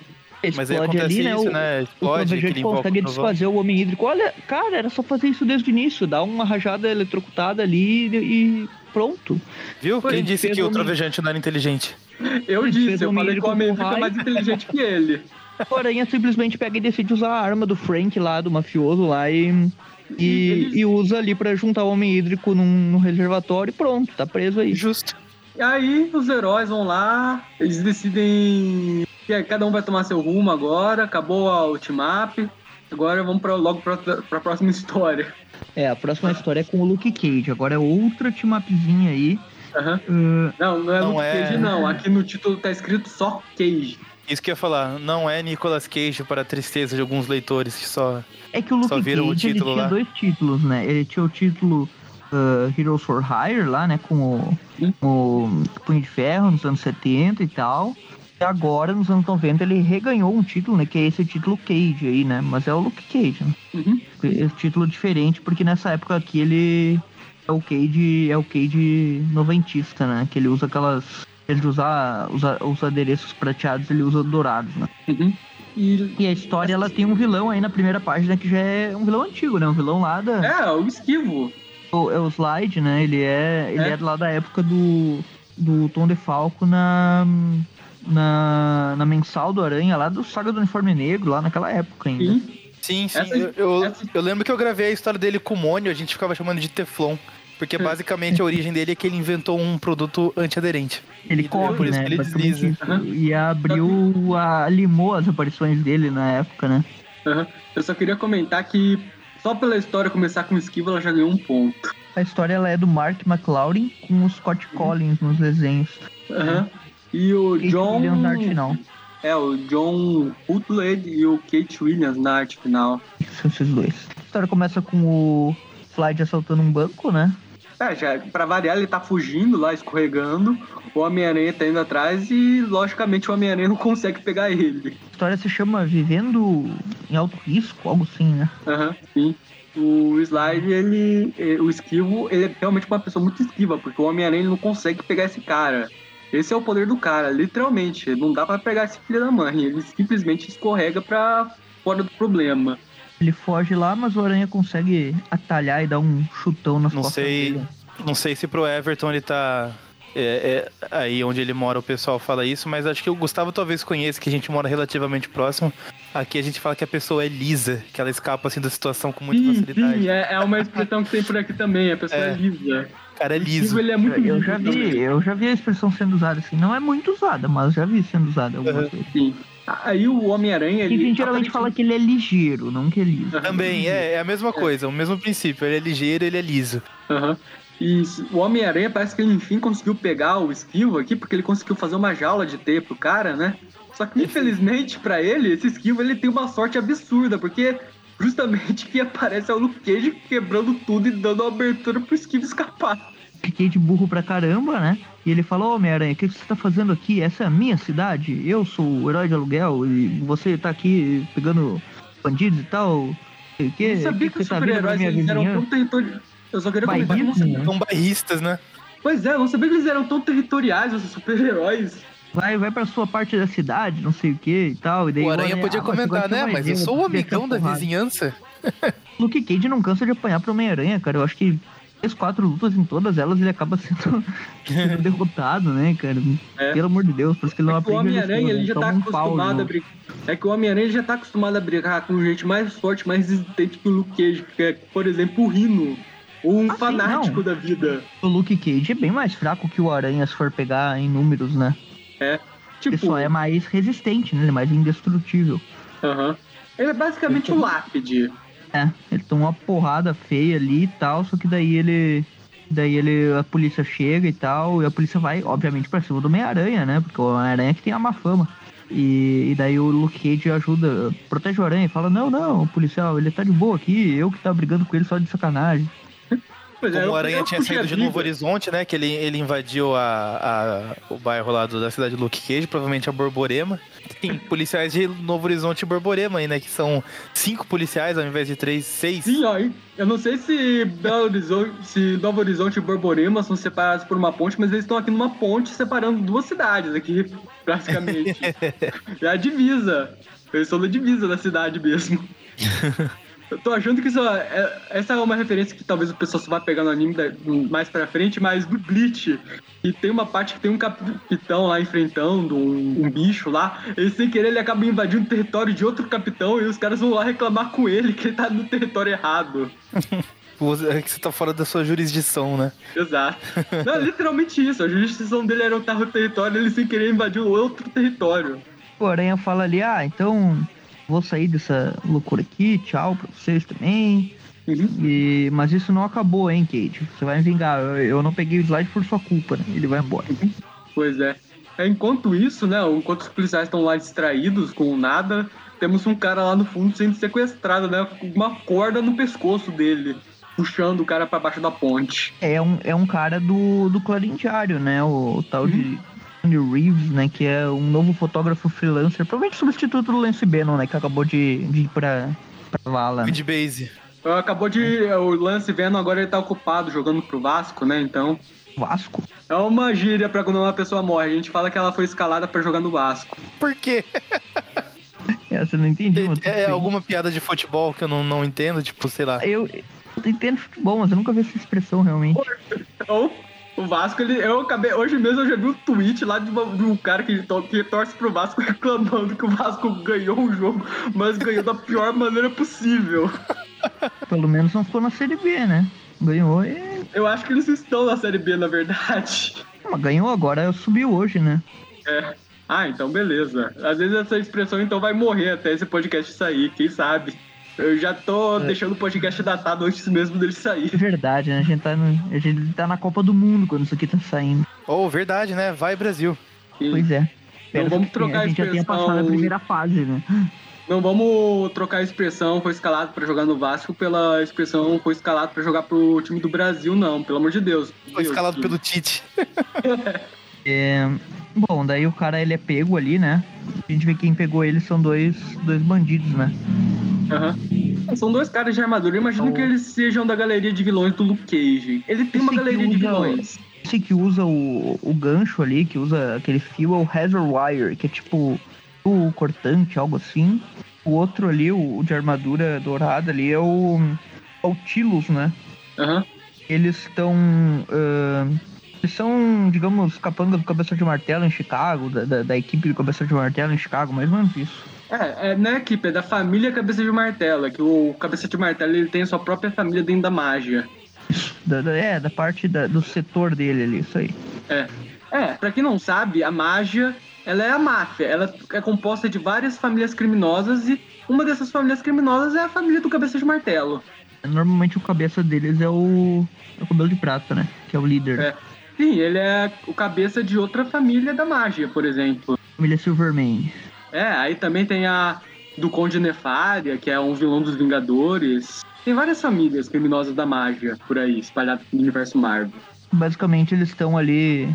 Mas aí Explode acontece ali, né? isso, o, né? o Explode, Trovejante aquele invoca consegue o desfazer o Homem Hídrico. Olha, cara, era só fazer isso desde o início. Dar uma rajada eletrocutada ali e, e pronto. Viu? Foi, Quem disse que o homem- Trovejante não era inteligente? Eu Ele disse, o eu Homem falei que o Homem Hídrico é mais inteligente que ele. O Aranha simplesmente pega e decide usar a arma do Frank lá, do mafioso lá, e, e, Eles- e usa ali pra juntar o Homem Hídrico num, num reservatório e pronto, tá preso aí. Justo. E aí os heróis vão lá, eles decidem que cada um vai tomar seu rumo agora, acabou a ultimap. Agora vamos pra, logo pra, pra próxima história. É, a próxima história é com o Luke Cage. Agora é outra team-upzinha aí. Aham. Uh, Não, não é Não Luke é- Cage, não. Aqui no título tá escrito só Cage. Isso que eu ia falar, não é Nicolas Cage para a tristeza de alguns leitores que só. é que o Luke Cage viram o ele título tinha lá. dois títulos, né? Ele tinha o título uh, Heroes for Hire lá, né? Com o, o Punho de Ferro nos anos 70 e tal. E agora, nos anos 90, ele reganhou um título, né? Que é esse título Cage aí, né? Mas é o Luke Cage, né? Uhum. Esse título diferente, porque nessa época aqui ele é o Cage, é o Cage noventista, né? Que ele usa aquelas. Ele usa, usa os adereços prateados, ele usa dourados, né? Uhum. E E a história ela tem um vilão aí na primeira página que já é um vilão antigo, né? Um vilão lá da. é, o esquivo. O, é o Slide, né? Ele é. Ele É. é, lá da época do. Do Tom DeFalco na. Na, na mensal do Aranha, lá do Saga do Uniforme Negro, lá naquela época ainda. Sim. Sim, sim. Essa- eu, eu, essa- eu lembro que eu gravei a história dele com o Mônio, a gente ficava chamando de Teflon. Porque basicamente a origem dele é que ele inventou um produto antiaderente. Ele corre, por isso né? que ele desliza. Aham. E abriu, a, limou as aparições dele na época, né? Aham. Eu só queria comentar que só pela história começar com esquivo, ela já ganhou um ponto. A história ela é do Mark McLaurin com o Scott Collins nos desenhos. Aham. E o Kate John. Williams na arte final. É, o John Woodlade e o Kate Williams na arte final. São esses dois. A história começa com o Slide assaltando um banco, né? É, já, pra variar, ele tá fugindo lá, escorregando. O Homem-Aranha tá indo atrás e, logicamente, o Homem-Aranha não consegue pegar ele. A história se chama Vivendo em Alto Risco, algo assim, né? Aham, sim. O Slide, ele. eh, O esquivo, ele é realmente uma pessoa muito esquiva, porque o Homem-Aranha não consegue pegar esse cara. Esse é o poder do cara, literalmente. Não dá pra pegar esse filho da mãe. Ele simplesmente escorrega pra fora do problema. Ele foge lá, mas o Aranha consegue atalhar e dar um chutão nas Não costas sei, dele. não sei se pro Everton ele tá. É, é, aí onde ele mora o pessoal fala isso, mas acho que o Gustavo talvez conheça, que a gente mora relativamente próximo. Aqui a gente fala que a pessoa é lisa, que ela escapa assim da situação com muita Sim, facilidade. sim, é, é uma expressão que tem por aqui também. A pessoa é, É. lisa. O cara é liso. ele é muito Eu liso já vi, também. eu já vi a expressão sendo usada assim. Não é muito usada, mas já vi sendo usada algumas Uhum. vezes. Sim. Aí o Homem-Aranha, E a ele. gente geralmente fala que ele é ligeiro, não que é liso. Também, é, é a mesma coisa, o mesmo princípio. Ele é ligeiro, ele é liso. Aham. E o Homem-Aranha parece que ele enfim conseguiu pegar o esquivo aqui, porque ele conseguiu fazer uma jaula de teia pro cara, né? Só que infelizmente pra ele, esse esquivo ele tem uma sorte absurda, porque justamente quem aparece é o Luke Cage quebrando tudo e dando abertura pro esquivo escapar. Fiquei de burro pra caramba, né? E ele falou, Homem-Aranha, o que que você tá fazendo aqui? Essa é a minha cidade? Eu sou o herói de aluguel e você tá aqui pegando bandidos e tal? Que? Eu sabia que que os tá super-heróis eles eram tão. Eu só queria comentar que eu não Bairrismo, sabia. né? São bairristas, né? Pois é, eu não sabia que eles eram tão territoriais, os super-heróis. Vai, vai pra sua parte da cidade, não sei o que e tal. E daí O Aranha podia "Ah, mas comentar, você né? vai Mas eu sou o amigão da porrada." vizinhança. Luke Cage não cansa de apanhar pro Homem-Aranha, cara. Eu acho que três, quatro lutas em todas elas ele acaba sendo, sendo derrotado, né, cara? É. Pelo amor de Deus, por isso que ele não É que o aprende a Homem-Aranha lição, ele né? já tá um pau acostumado a brigar. É que o Homem-Aranha já tá acostumado a brigar com gente mais forte, mais resistente que o Luke Cage, que é, por exemplo, o Rino. Um Ah, fanático não. da vida. O Luke Cage é bem mais fraco que o Aranha se for pegar em números, né? Ele Tipo, só é mais resistente, né? Ele é mais indestrutível. aham. Ele é basicamente o lápide. É, ele toma uma porrada feia ali e tal, só que daí ele. Daí ele. A polícia chega e tal, e a polícia vai, obviamente, pra cima do Homem-Aranha, né? Porque o Homem-Aranha que tem a má fama. E, e daí o Luke Cage ajuda, protege o Aranha e fala, não, não, policial, ele tá de boa aqui, eu que tava brigando com ele só de sacanagem. Pois é, Como eu- o Aranha tinha saído de. Novo Horizonte, né? Que ele, ele invadiu a, a- o bairro lá do- da cidade de Luke Cage, provavelmente a Borborema. Tem policiais de Novo Horizonte e Borborema aí, né? Que são cinco policiais ao invés de três, seis. Sim, ó, eu não sei se Belo Horizonte, se Novo Horizonte e Borborema são separados por uma ponte, mas eles estão aqui numa ponte separando duas cidades aqui, praticamente. é a divisa. Eles são da divisa da cidade mesmo. Eu tô achando que isso é, essa é uma referência que talvez o pessoal só vai pegar no anime da- mais pra frente, mas do Bleach. E tem uma parte que tem um capitão lá enfrentando um, um bicho lá. Ele sem querer ele acaba invadindo o território de outro capitão e os caras vão lá reclamar com ele que ele tá no território errado. É que você tá fora da sua jurisdição, né? Exato. Não, é literalmente isso. A jurisdição dele era o território, ele sem querer invadiu outro território. O Aranha fala ali, ah, então vou sair dessa loucura aqui, tchau pra vocês também. Uhum. E, mas isso não acabou, hein, Kate? Você vai me vingar. Eu, eu não peguei o slide por sua culpa, né? Ele vai embora. Pois é. É, Enquanto isso, né, enquanto os policiais estão lá distraídos com nada, temos um cara lá no fundo sendo sequestrado, né, com uma corda no pescoço dele, puxando o cara pra baixo da ponte. É um, é um cara do, do Clarim Diário, né? O, o tal de Andy Reeves, né? Que é um novo fotógrafo freelancer, provavelmente substituto do Lance Bannon, né? Que acabou de, de ir pra, pra vala. né? De base. Acabou de. O Lance Venom agora ele tá ocupado jogando pro Vasco, né? Então. Vasco. É uma gíria pra quando uma pessoa morre. A gente fala que ela foi escalada pra jogar no Vasco. Por quê? Essa eu não entendi, É bem. alguma piada de futebol que eu não, não entendo, tipo, sei lá. Eu, eu entendo futebol, mas eu nunca vi essa expressão realmente. Então, o Vasco, ele. Eu acabei. Hoje mesmo eu já vi um tweet lá de, uma- de um cara que, to- que torce pro Vasco reclamando que o Vasco ganhou o jogo, mas ganhou da pior maneira possível. Pelo menos não ficou na Série B, né? Ganhou e. Eu acho que eles estão na Série B, na verdade. Mas ganhou agora, subiu hoje, né? É. Ah, então beleza. Às vezes essa expressão então vai morrer até esse podcast sair, quem sabe? Eu já tô deixando o podcast datado antes mesmo dele sair. É verdade, né? A gente tá, no- a gente tá na Copa do Mundo quando isso aqui tá saindo. Oh, verdade, né? Vai, Brasil. E Pois é. Espero vamos trocar a gente já tenha expressão- passado a primeira fase, né? Não vamos trocar a expressão foi escalado pra jogar no Vasco pela expressão foi escalado pra jogar pro time do Brasil, não, pelo amor de Deus. Foi Deus, escalado Deus. pelo Tite. É, Bom, daí o cara ele é pego ali, né? A gente vê que quem pegou ele são dois, dois bandidos, né? Aham. São dois caras de armadura. Eu imagino Oh. que eles sejam da galeria de vilões do Luke Cage. Ele tem uma Esse que galeria de vilões. Esse que usa o, o gancho ali, que usa aquele fio, é o Hazard Wire, que é tipo o cortante, algo assim. O outro ali, o, o de armadura dourada ali, é o, é o Tilus, né? Aham. Eles estão. ah, eles são, digamos, capanga do Cabeça de Martelo em Chicago, da, da, da equipe do Cabeça de Martelo em Chicago, mais ou menos isso. É, é, na equipe, é da família Cabeça de Martelo. Que o Cabeça de Martelo ele tem a sua própria família dentro da mágia. Da, da- é, da parte da- do setor dele ali, isso aí. É. É, pra quem não sabe, a mágia, ela é a máfia. Ela é composta de várias famílias criminosas e uma dessas famílias criminosas é a família do Cabeça de Martelo. Normalmente o cabeça deles é o, é o cabelo de prata, né? Que é o líder. É. Sim, ele é o cabeça de outra família da mágia, por exemplo. Família Silverman. É, aí também tem a do Conde Nefária, que é um vilão dos Vingadores. Tem várias famílias criminosas da mágia por aí, espalhadas no universo Marvel. Basicamente eles estão ali,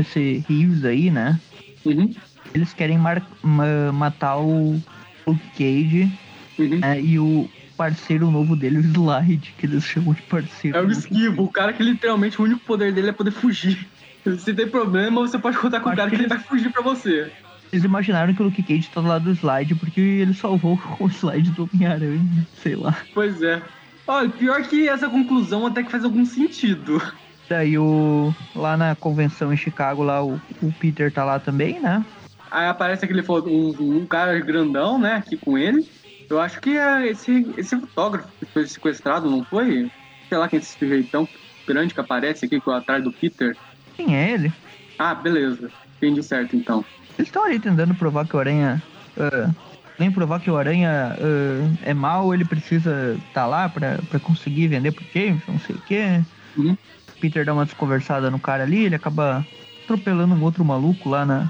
esse Reeves aí, né? Uhum, Eles querem ma- matar o Luke Cage uhum. né? e o parceiro novo dele, o Slide, que eles chamam de parceiro. É o esquivo, o cara que literalmente o único poder dele é poder fugir. Se tem problema, você pode contar com o cara que ele vai fugir pra você. Eles imaginaram que o Luke Cage tá do lado do Slide porque ele salvou o Slide do Homem-Aranha, sei lá. Pois é. Olha, pior que essa conclusão até que faz algum sentido. Daí o. Lá na convenção em Chicago, lá o, o Peter tá lá também, né? Aí aparece aquele um, um cara grandão, né, aqui com ele. Eu acho que é esse, esse fotógrafo que foi sequestrado, não foi? Sei lá quem é esse sujeitão grande que aparece aqui atrás do Peter. Quem é ele? Ah, beleza. Entendi certo então. Eles estão ali tentando provar que o Aranha. ah, nem provar que o Aranha ah, é mal, ele precisa tá lá pra, pra conseguir vender pro James, não sei o quê. Uhum. Peter dá uma desconversada no cara ali, ele acaba atropelando um outro maluco lá na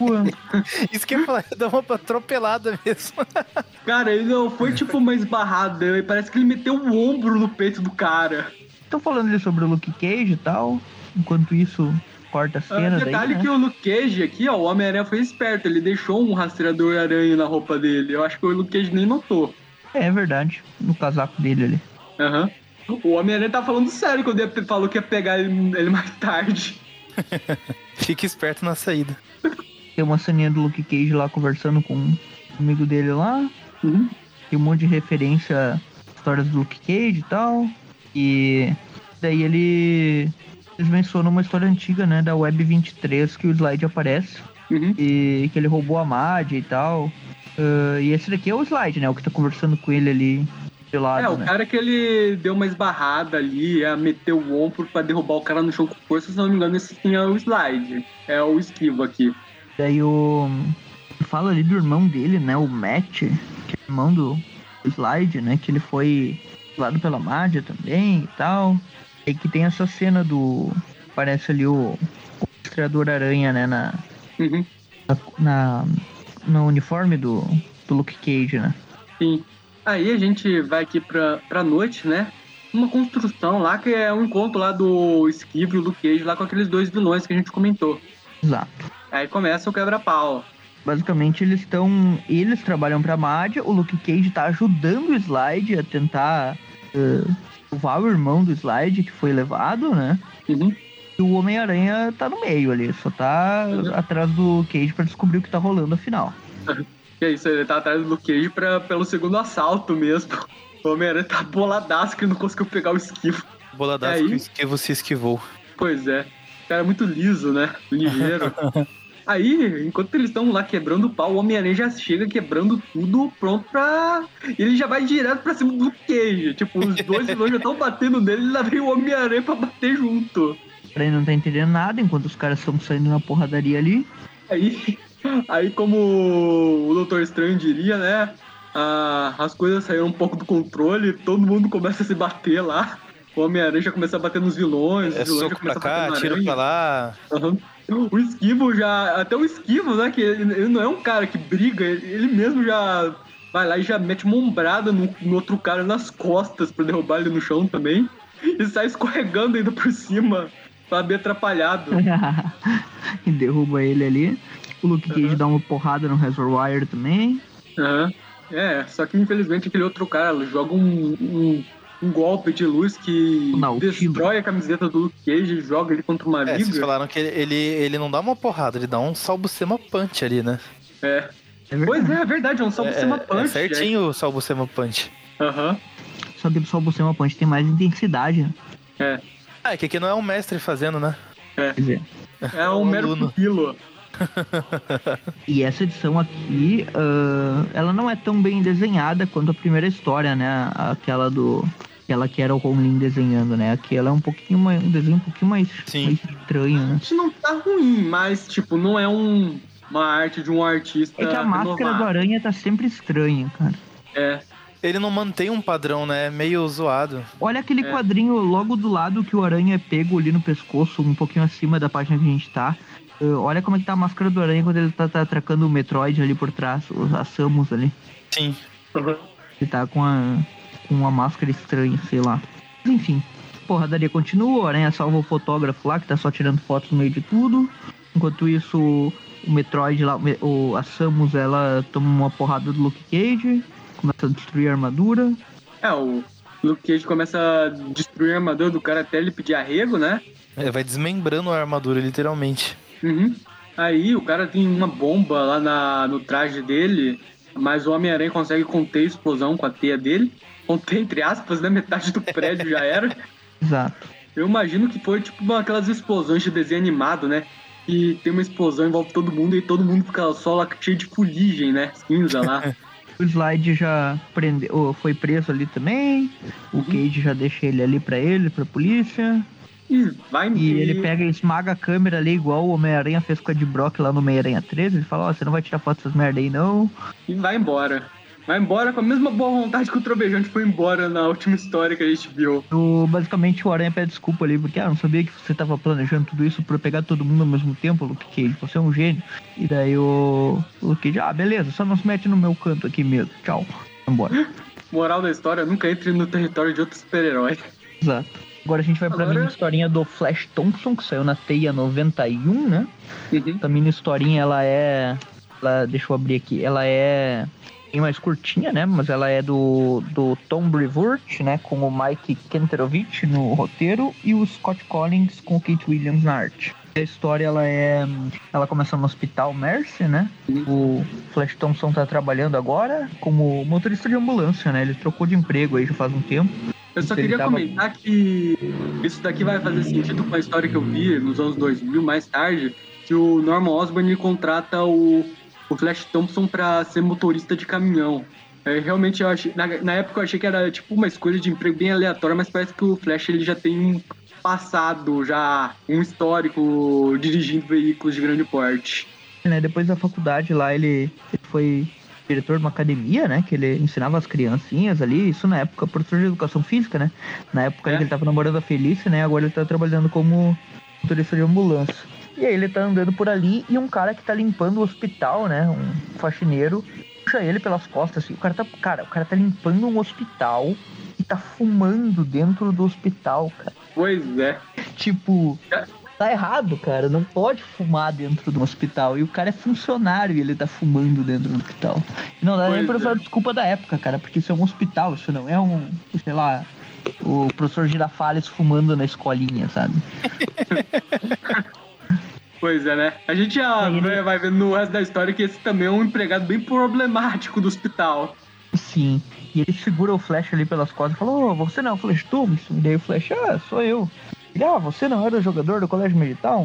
rua. Isso que eu ia falar, dá uma atropelada mesmo. Cara, ele não foi tipo uma esbarrada, ele- parece que ele meteu o ombro no peito do cara. Estão falando ali sobre o Luke Cage e tal. Enquanto isso, corta a Ah, cena daí. detalhe né? que o Luke Cage aqui, ó, o Homem-Aranha foi esperto, ele deixou um rastreador aranha na roupa dele. Eu acho que o Luke Cage nem notou. É verdade, no casaco dele ali. Aham. O Homem-Aranha tá falando sério quando ele falou que ia pegar ele, ele mais tarde. Fique esperto na saída. Tem uma ceninha do Luke Cage lá conversando com um amigo dele lá. Uhum. Tem um monte de referência histórias do Luke Cage e tal. E daí ele. Eles mencionam uma história antiga, né? Da Web 23 que o slide aparece. Uhum. E que ele roubou a Mad e tal. Ah, e esse daqui é o slide, né? O que tá conversando com ele ali de lado, É, o né? cara que ele deu uma esbarrada ali, ia meter o ombro pra derrubar o cara no chão com força, se não me engano, esse sim é o slide. É o esquivo aqui. Daí o. Fala ali do irmão dele, né? O Matt, que irmão do Slide, né? Que ele foi lado pela Mádia também e tal. E que tem essa cena do. Parece ali o, o Estreador Aranha, né? Na, Uhum. na, na- no uniforme do, do Luke Cage, né? Sim. Aí a gente vai aqui pra, pra noite, né? Uma construção lá que é um encontro lá do Esquivo e o Luke Cage lá com aqueles dois vilões que a gente comentou. Exato. Aí começa o quebra-pau. Basicamente eles estão. Eles trabalham pra Mádia, o Luke Cage tá ajudando o Slide a tentar eh, salvar o irmão do Slide que foi levado, né? Uhum. E o Homem-Aranha tá no meio ali, só tá Uhum. atrás do Cage pra descobrir o que tá rolando afinal. Que é isso, ele tá atrás do Cage pra, pelo segundo assalto mesmo. O Homem-Aranha tá boladaço que não conseguiu pegar o esquivo. Boladaço Aí? que o esquivo se esquivou. Pois é. O cara é muito liso, né? Ligeiro. Aí, enquanto eles estão lá quebrando o pau, o Homem-Aranha já chega quebrando tudo, pronto pra. E ele já vai direto pra cima do Cage. Tipo, os dois vilões já estão batendo nele e lá vem o Homem-Aranha pra bater junto. Ele não tá entendendo nada enquanto os caras estão saindo na porradaria ali. Aí, aí como o Doutor Estranho diria, né? ah, as coisas saíram um pouco do controle, todo mundo começa a se bater lá. O Homem-Aranha já começa a bater nos vilões, É os vilões já soco pra começam a bater cá, tiro pra lá. Aham. O esquivo já. Até o esquivo, né? Que ele, ele não é um cara que briga, ele, ele mesmo já vai lá e já mete uma ombrada no, no outro cara nas costas pra derrubar ele no chão também. E sai escorregando ainda por cima, pra bem atrapalhado. e derruba ele ali. O Luke Cage Uhum. dá uma porrada no Reservoir também. Aham. É, só que infelizmente aquele outro cara joga um, um, um golpe de luz que O Nautilo. destrói a camiseta do Luke Cage e joga ele contra uma É, vocês viga. falaram que ele, ele, ele não dá uma porrada, ele dá um salbucema punch ali, né? É. É Pois é, é verdade, é um salvo é, é punch. certinho o salbucema punch. é. Aham. Só que o Bucema Punch tem mais intensidade, né? É. Ah, é que aqui não é um mestre fazendo, né? Quer dizer, É um um mero pupilo. E essa edição aqui, ah, ela não é tão bem desenhada quanto a primeira história, né? Aquela do. Aquela que era o Homlin desenhando, né? Aqui ela é um pouquinho mais. Um desenho um pouquinho mais, Sim. mais estranho, né? Isso não tá ruim, mas, tipo, não é um, uma arte de um artista. É que a máscara do aranha tá sempre estranha, cara. É. Ele não mantém um padrão, né? É meio zoado. Olha aquele É. quadrinho logo do lado que o aranha é pego ali no pescoço, um pouquinho acima da página que a gente tá. Ah, olha como é que tá a máscara do aranha quando ele tá, tá atracando o Metroid ali por trás, os- a Samus ali. Sim. Ele tá com a, com uma máscara estranha, sei lá. Mas enfim, porradaria continua, o Aranha salva o fotógrafo lá, que tá só tirando fotos no meio de tudo. Enquanto isso, o Metroid lá, o, a Samus, ela toma uma porrada do Luke Cage, começa a destruir a armadura. É, o Luke Cage começa a destruir a armadura do cara até ele pedir arrego, né? É, vai desmembrando a armadura, literalmente. Uhum. Aí o cara tem uma bomba lá na, no traje dele, mas o Homem-Aranha consegue conter a explosão com a teia dele. Conter, entre aspas, né? Metade do prédio já era. Exato. Eu imagino que foi tipo uma- aquelas explosões de desenho animado, né? E tem uma explosão envolve todo mundo e todo mundo fica só lá cheio de fuligem, né? Cinza lá. O Slide já prende, ô, foi preso ali também. O Cage já deixa ele ali pra ele, pra polícia. E vai E ele pega e esmaga a câmera ali, igual o Homem-Aranha fez com a de Brock lá no Homem-Aranha 13. Ele fala: Ó, você não vai tirar foto dessas merda aí não. e vai embora. Vai embora com a mesma boa vontade que o Trovejante foi embora na última história que a gente viu. O, basicamente o Aranha pede desculpa ali, porque ah, não sabia que você tava planejando tudo isso pra pegar todo mundo ao mesmo tempo, Luke Cage, você é um gênio. E daí o, o Luke Cage, ah, beleza, só não se mete no meu canto aqui mesmo, tchau, vambora. Moral da história, nunca entre no território de outro super-herói. Exato. Agora a gente vai pra Agora- mini historinha do Flash Thompson, que saiu na Teia 91, né? Uhum. Essa mini historinha, ela é... Ela, deixa eu abrir aqui, ela é bem mais curtinha, né? Mas ela é do, do Tom Brevoort, né? Com o Mike Kenterovich no roteiro e o Scott Collins com o Kate Williams na arte. A história, ela é... Ela começa no Hospital Mercy, né? O Flash Thompson tá trabalhando agora como motorista de ambulância, né? Ele trocou de emprego aí já faz um tempo. Eu só queria tava- comentar que isso daqui vai fazer sentido com a história que eu vi nos anos 2000, mais tarde, que o Norman Osborn contrata o, o Flash Thompson pra ser motorista de caminhão. É, realmente, eu achei, na, na época eu achei que era tipo uma escolha de emprego bem aleatória, mas parece que o Flash ele já tem um passado, já um histórico dirigindo veículos de grande porte. né, depois da faculdade lá, ele, ele foi diretor de uma academia, né? Que ele ensinava as criancinhas ali, isso na época, professor de educação física, né? Na época É. ele tava namorando a Felícia, né? Agora ele tá trabalhando como motorista de ambulância. E aí ele tá andando por ali e um cara que tá limpando o hospital, né? Um faxineiro, puxa ele pelas costas, assim. O cara tá, cara, o cara tá limpando um hospital e tá fumando dentro do hospital, cara. Pois é. Tipo, tá errado, cara. Não pode fumar dentro do hospital. E o cara é funcionário e ele tá fumando dentro do hospital. E não dá nem Pois pra é. usar a desculpa da época, cara, porque isso é um hospital, isso não é um, sei lá, o professor Girafales fumando na escolinha, sabe? Pois é, né? A gente já ele- vai- vai ver no resto da história que esse também é um empregado bem problemático do hospital. Sim. E ele segura o Flash ali pelas costas e fala, ô, você não é o Flash Thompson? E daí o Flash, ah, sou eu. Ele, ah, você não era jogador do Colégio Militar?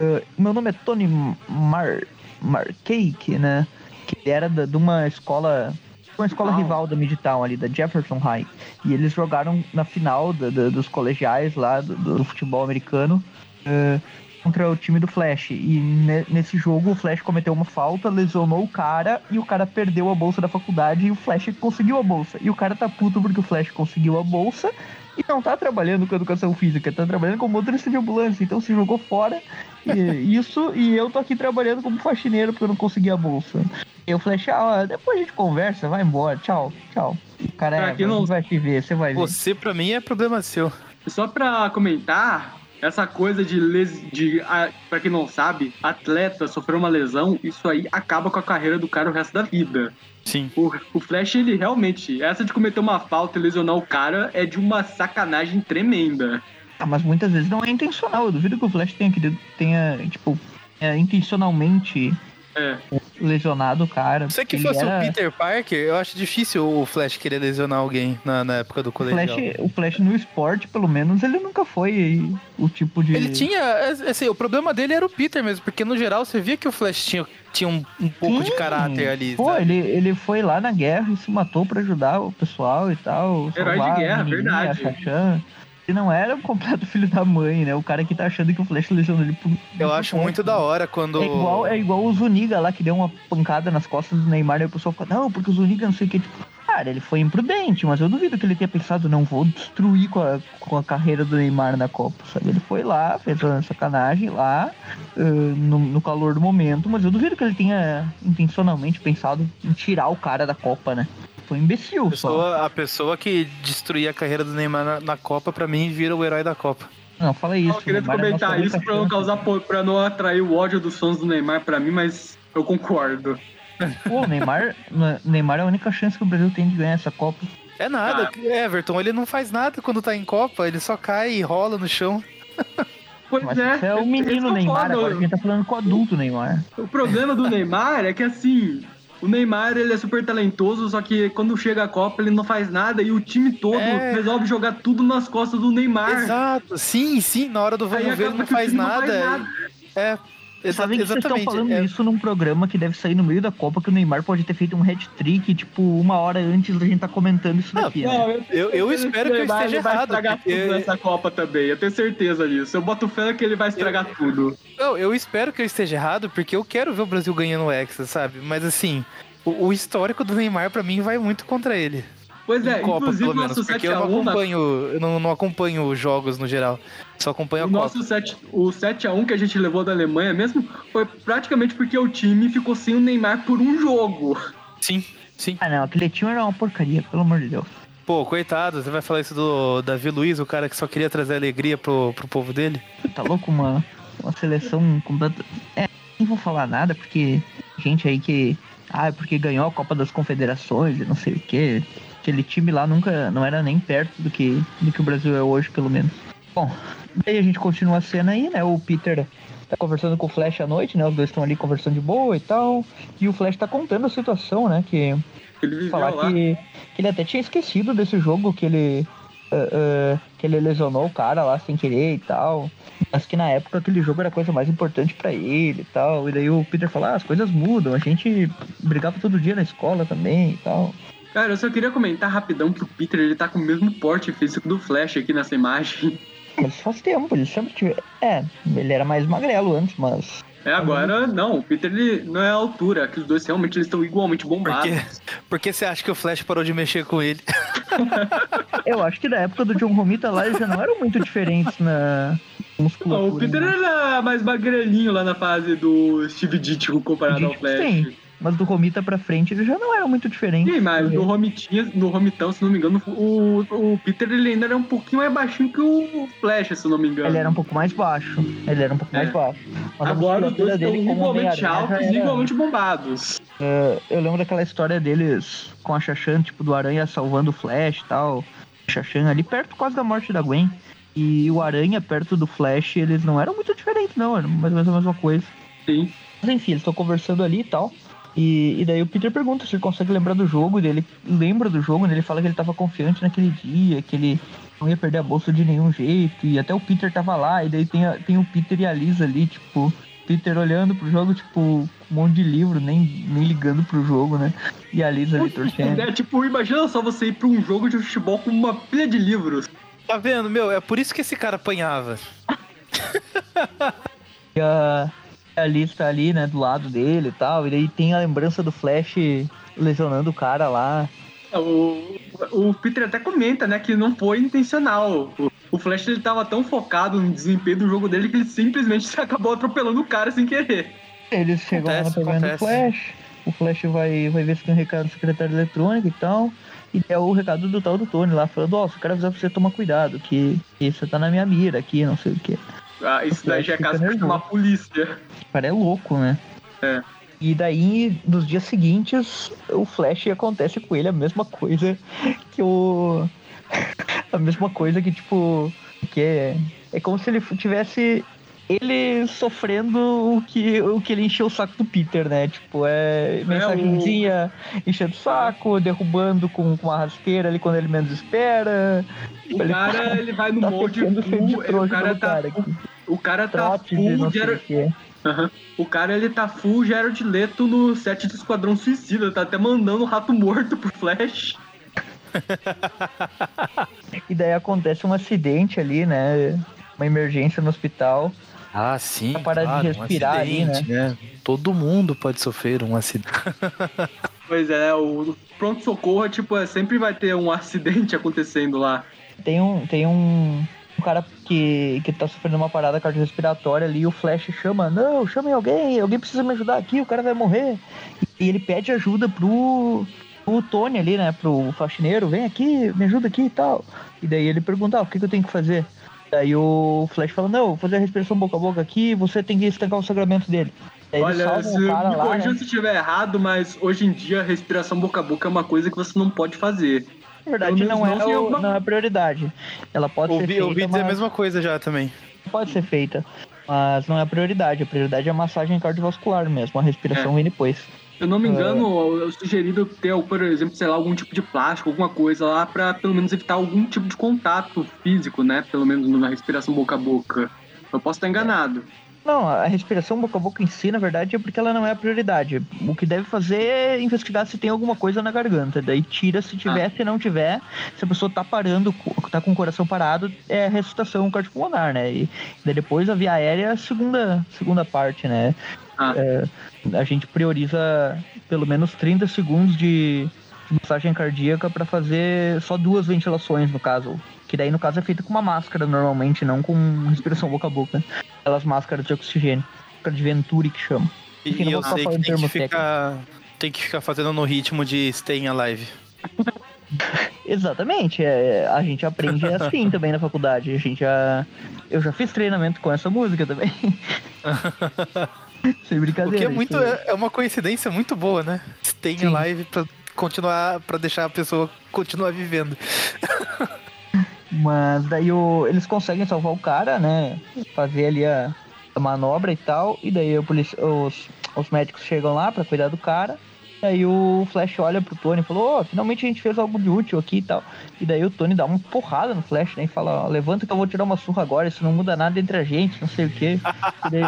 "Ah, meu nome é Tony Mar... Marcake, né? Que ele era da- de uma escola... Uma escola Uau. rival da Midtown ali, da Jefferson High. E eles jogaram na final da- da- dos colegiais lá do, do futebol americano. ah, contra o time do Flash. E ne- nesse jogo o Flash cometeu uma falta, lesionou o cara e o cara perdeu a bolsa da faculdade e o Flash conseguiu a bolsa. E o cara tá puto porque o Flash conseguiu a bolsa e não tá trabalhando com educação física, tá trabalhando como motorista de ambulância, então se jogou fora. E isso, e eu tô aqui trabalhando como faxineiro porque eu não consegui a bolsa. E o Flash, ah, depois a gente conversa, vai embora, tchau, tchau. O cara é, não- vai te ver, você vai ver. Você, pra mim, é problema seu. Só pra comentar, essa coisa de, les... de a... pra quem não sabe, atleta sofrer uma lesão, isso aí acaba com a carreira do cara o resto da vida. Sim. O, o Flash, ele realmente, essa de cometer uma falta e lesionar o cara é de uma sacanagem tremenda. Ah, mas muitas vezes não é intencional. Eu duvido que o Flash tenha, querido- tenha tipo, é, intencionalmente É. lesionado o cara. Se que fosse era- o Peter Parker, eu acho difícil o Flash querer lesionar alguém na, na época do O colegial. Flash, o Flash no esporte, pelo menos, ele nunca foi o tipo de. Ele tinha, é, assim, o problema dele era o Peter mesmo, porque no geral você via que o Flash tinha, tinha um, um pouco de Sim. caráter ali. Pô, sabe? ele, ele foi lá na guerra e se matou pra ajudar o pessoal e tal. Herói de guerra, menininha, verdade. Ele não era um completo filho da mãe, né? O cara que tá achando que o Flash lesionou ele por. Eu acho muito da hora quando. É igual, é igual o Zuniga lá que deu uma pancada nas costas do Neymar e o pessoal fica, não, porque o Zuniga não sei o que. Tipo, cara, ele foi imprudente, mas eu duvido que ele tenha pensado, não, vou destruir com a, com a carreira do Neymar na Copa, sabe? Ele foi lá, fez uma sacanagem lá, ah, no, no calor do momento, mas eu duvido que ele tenha intencionalmente pensado em tirar o cara da Copa, né? Foi um imbecil A só. pessoa, a pessoa que destruía a carreira do Neymar na, na Copa, pra mim, vira o herói da Copa. Não, fala isso. Eu queria é comentar isso pra não causar pra não atrair o ódio dos fãs do Neymar pra mim, mas eu concordo. Pô, o Neymar, o Neymar é a única chance que o Brasil tem de ganhar essa Copa. É nada, Everton, ele não faz nada quando tá em Copa, ele só cai e rola no chão. Pois Mas é. isso é o menino é Neymar, agora a gente tá falando com o adulto Neymar. O problema do Neymar é que assim, o Neymar ele é super talentoso, só que quando chega a Copa ele não faz nada e o time todo É. resolve jogar tudo nas costas do Neymar. Exato, sim, sim, na hora do vamos ver ele não faz não nada. faz nada. É, exa Sabem que vocês estão falando é. isso num programa que deve sair no meio da Copa, que o Neymar pode ter feito um hat-trick, tipo, uma hora antes da gente tá comentando isso Não, daqui, né? Não, Eu- eu esse espero que eu esteja ele vai errado, estragar porque- tudo nessa Copa também, eu tenho certeza disso. Eu boto fé que ele vai estragar tudo. Não, eu espero que eu esteja errado, porque eu quero ver o Brasil ganhando o Hexa, sabe? Mas assim, o, o histórico do Neymar pra mim vai muito contra ele. Pois é, Copa, inclusive menos, nosso porque eu não 7x1 na acompanho, eu não, não acompanho jogos no geral. Só acompanho a O Copa. nosso 7, o 7x1 que a gente levou da Alemanha mesmo foi praticamente porque o time ficou sem o Neymar por um jogo. Sim, sim. Ah, não, aquele time era uma porcaria, pelo amor de Deus. Pô, coitado, você vai falar isso do Davi Luiz, o cara que só queria trazer alegria pro, pro povo dele? Tá louco? Uma, uma seleção completa. É, nem vou falar nada, porque gente aí que. Ah, é porque ganhou a Copa das Confederações e não sei o quê. Aquele time lá nunca. não era nem perto do que, do que o Brasil é hoje, pelo menos. Bom, daí a gente continua a cena aí, né? O Peter tá conversando com o Flash à noite, né? Os dois estão ali conversando de boa e tal. E o Flash tá contando a situação, né? Que Ele falar que, que ele até tinha esquecido desse jogo que ele ah, ah, que ele lesionou o cara lá sem querer e tal. Mas que na época aquele jogo era a coisa mais importante pra ele e tal. E daí o Peter falou, ah, as coisas mudam, a gente brigava todo dia na escola também e tal. Cara, eu só queria comentar rapidão que o Peter ele tá com o mesmo porte físico do Flash aqui nessa imagem. Mas faz tempo, ele sempre tive. É, ele era mais magrelo antes, mas É, agora, não, o Peter ele não é a altura, que os dois realmente eles estão igualmente bombados. Por que, por que você acha que o Flash parou de mexer com ele? Eu acho que da época do John Romita lá eles já não eram muito diferentes na musculatura. Não, o Peter né? era mais magrelinho lá na fase do Steve Ditko comparado ao Flash. sim. Mas do Romita pra frente eles já não eram muito diferentes. Sim, mas no Romitinha, no Romitão, se não me engano, o, o Peter ele ainda era um pouquinho mais baixinho que o Flash, se não me engano. Ele era um pouco mais baixo. Ele era um pouco É. mais baixo. Mas Agora os dois estão igualmente altos e era- igualmente bombados. É, eu lembro daquela história deles com a Shashan, tipo, do Aranha salvando o Flash e tal. Shashan ali perto quase da morte da Gwen. E o Aranha perto do Flash, eles não eram muito diferentes, não. Eram mais ou menos a mesma coisa. Sim. Mas enfim, eles estão conversando ali e tal. E, e daí o Peter pergunta se ele consegue lembrar do jogo. E daí ele lembra do jogo, né? ele fala que ele tava confiante naquele dia, que ele não ia perder a bolsa de nenhum jeito. E até o Peter tava lá, e daí tem, a- tem o Peter e a Lisa ali, tipo, Peter olhando pro jogo, tipo, com um monte de livro, nem, nem ligando pro jogo, né? E a Lisa ali torcendo. É tipo, imagina só você ir pra um jogo de futebol com uma pilha de livros. Tá vendo, meu? É por isso que esse cara apanhava. E a, a Tá ali, né, do lado dele e tal. E daí tem a lembrança do Flash lesionando o cara lá. O, o Peter até comenta, né, que não foi intencional. O, o Flash ele tava tão focado no desempenho do jogo dele que ele simplesmente acabou atropelando o cara sem querer. Eles chegam lá na Acontece, taverna do acontece. Flash. O Flash vai, vai ver se tem um recado do secretário eletrônico e tal. E é o recado do tal do Tony lá, falando, ó, se o cara avisar pra você tomar cuidado, que, que você tá na minha mira aqui, não sei o que. Ah, isso daí já é caso pra nervoso. chamar a polícia. O cara é louco, né? É. E daí, nos dias seguintes, o Flash acontece com ele a mesma coisa que o. a mesma coisa que, tipo. Que é, é como se ele tivesse. Ele sofrendo o que, o que ele encheu o saco do Peter, né? Tipo, é mensagenzinha enchendo o saco, derrubando com, com uma rasteira ali quando ele menos espera. O Ele cara, ele vai no tá molde full, ele- o cara tá, cara o cara tá full de sei o. O cara, ele tá full Jared Leto no set do Esquadrão Suicida, tá até mandando o rato morto pro Flash. E daí acontece um acidente ali, né? Uma emergência no hospital. Ah, sim. Pra parar de claro, respirar um ali, acidente, né? Todo mundo pode sofrer um acidente. Pois é, o pronto-socorro, tipo, é, sempre vai ter um acidente acontecendo lá. Tem um, tem um, um cara que, que tá sofrendo uma parada cardiorrespiratória ali, e o Flash chama, não, chame alguém, alguém precisa me ajudar aqui, o cara vai morrer. E ele pede ajuda pro, pro Tony ali, né, pro faxineiro, vem aqui, me ajuda aqui e tal. E daí ele pergunta, ah, o que, que eu tenho que fazer? Daí o Flash fala, não, vou fazer a respiração boca a boca aqui, você tem que estancar o sangramento dele. Daí Olha, se o cara me lá, corrija né? se estiver errado, mas hoje em dia respiração boca a boca é uma coisa que você não pode fazer. Na verdade, não é, não se o- alguma- não é prioridade. Ela pode ser Ouvi, feita, ouvi dizer a mas- mesma coisa já também. pode ser feita, mas não é a prioridade. A prioridade é a massagem cardiovascular mesmo, a respiração É. vem depois. Se eu não me engano, eu sugerido ter, por exemplo, sei lá, algum tipo de plástico, alguma coisa lá, pra pelo menos evitar algum tipo de contato físico, né? Pelo menos na respiração boca a boca. Eu posso estar enganado. Não, a respiração boca a boca em si, na verdade, é porque ela não é a prioridade. O que deve fazer é investigar se tem alguma coisa na garganta. Daí tira se tiver, se não tiver. Se a pessoa tá parando, tá com o coração parado, é a ressuscitação cardiopulmonar, né? E daí depois a via aérea é a segunda, segunda parte, né? Ah. É, a gente prioriza pelo menos 30 segundos de, massagem cardíaca para fazer só duas ventilações, no caso. Que daí, no caso, é feita com uma máscara normalmente, não com respiração boca a boca. Aquelas máscaras de oxigênio. Máscara de Venturi que chama. E, Enfim, e eu sei que tem que, ficar, tem que ficar fazendo no ritmo de Staying Alive. Exatamente, é, a gente aprende assim também na faculdade. A gente já. Eu já fiz treinamento com essa música também. Sem O brincadeira. que é muito é é uma coincidência muito boa, né? Staying Sim. Alive pra continuar para deixar a pessoa continuar vivendo. Mas daí o- eles conseguem salvar o cara, né? Fazer ali a, a manobra e tal. E daí o os, os médicos chegam lá pra cuidar do cara. Daí o Flash olha pro Tony e falou, ó, finalmente a gente fez algo de útil aqui e tal. E daí o Tony dá uma porrada no Flash, né? E fala, levanta que eu vou tirar uma surra agora, isso não muda nada entre a gente, não sei o quê. E daí,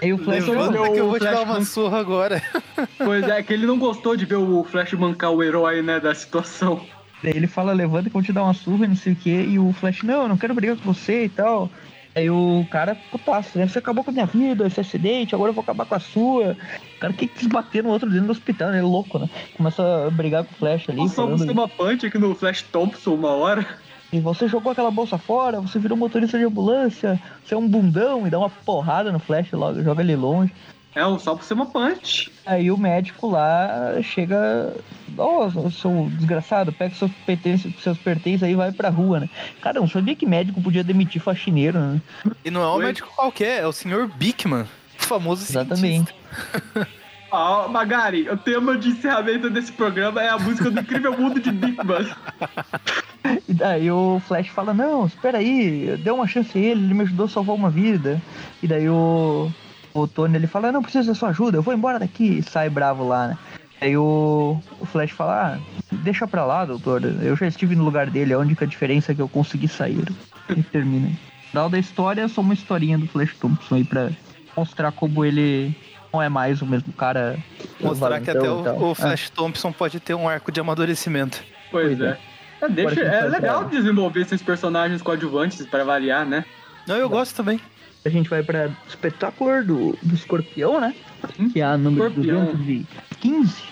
aí o Flash Levanta o que eu vou te dar uma surra agora. Pois é, que ele não gostou de ver o Flash mancar o herói, né, da situação. Daí ele fala, levanta que eu vou te dar uma surra e não sei o que. E o Flash, não, eu não quero brigar com você e tal. Aí o cara, putaço, né? Você acabou com a minha vida, esse acidente, agora eu vou acabar com a sua. O cara que quis bater no outro dentro do hospital, né? Louco, né? Começa a brigar com o Flash ali. Nós falando, uma punch aqui no Flash Thompson uma hora. E você jogou aquela bolsa fora, você virou motorista de ambulância, você é um bundão e dá uma porrada no Flash logo, joga ele longe. É um só por ser uma punch. Aí o médico lá chega. Ó, oh, seu desgraçado, pega seus pertences, seus pertences aí e vai pra rua, né? Cara, eu não sabia que médico podia demitir faxineiro, né? E não é um médico qualquer, é o senhor Bickman, o famoso Exatamente. Ó, oh, Magari, o tema de encerramento desse programa é a música do Incrível Mundo de Bickman. E daí o Flash fala, não, espera aí, deu uma chance a ele, ele me ajudou a salvar uma vida. E daí o, o Tony ele fala, não preciso da sua ajuda, eu vou embora daqui e sai bravo lá, né? Aí o, o Flash fala, ah, deixa pra lá, doutor, eu já estive no lugar dele, a única diferença é que eu consegui sair. E termina. Final da história é só uma historinha do Flash Thompson aí pra mostrar como ele não é mais o mesmo cara. Mostrar que até o, o Flash é. Thompson pode ter um arco de amadurecimento. Pois, pois é. é. Deixa, é legal desenvolver esses personagens coadjuvantes para variar, né? Não, eu gosto também. A gente vai pra espetáculo do, do escorpião, né? Hum? Que é a número escorpião. 215.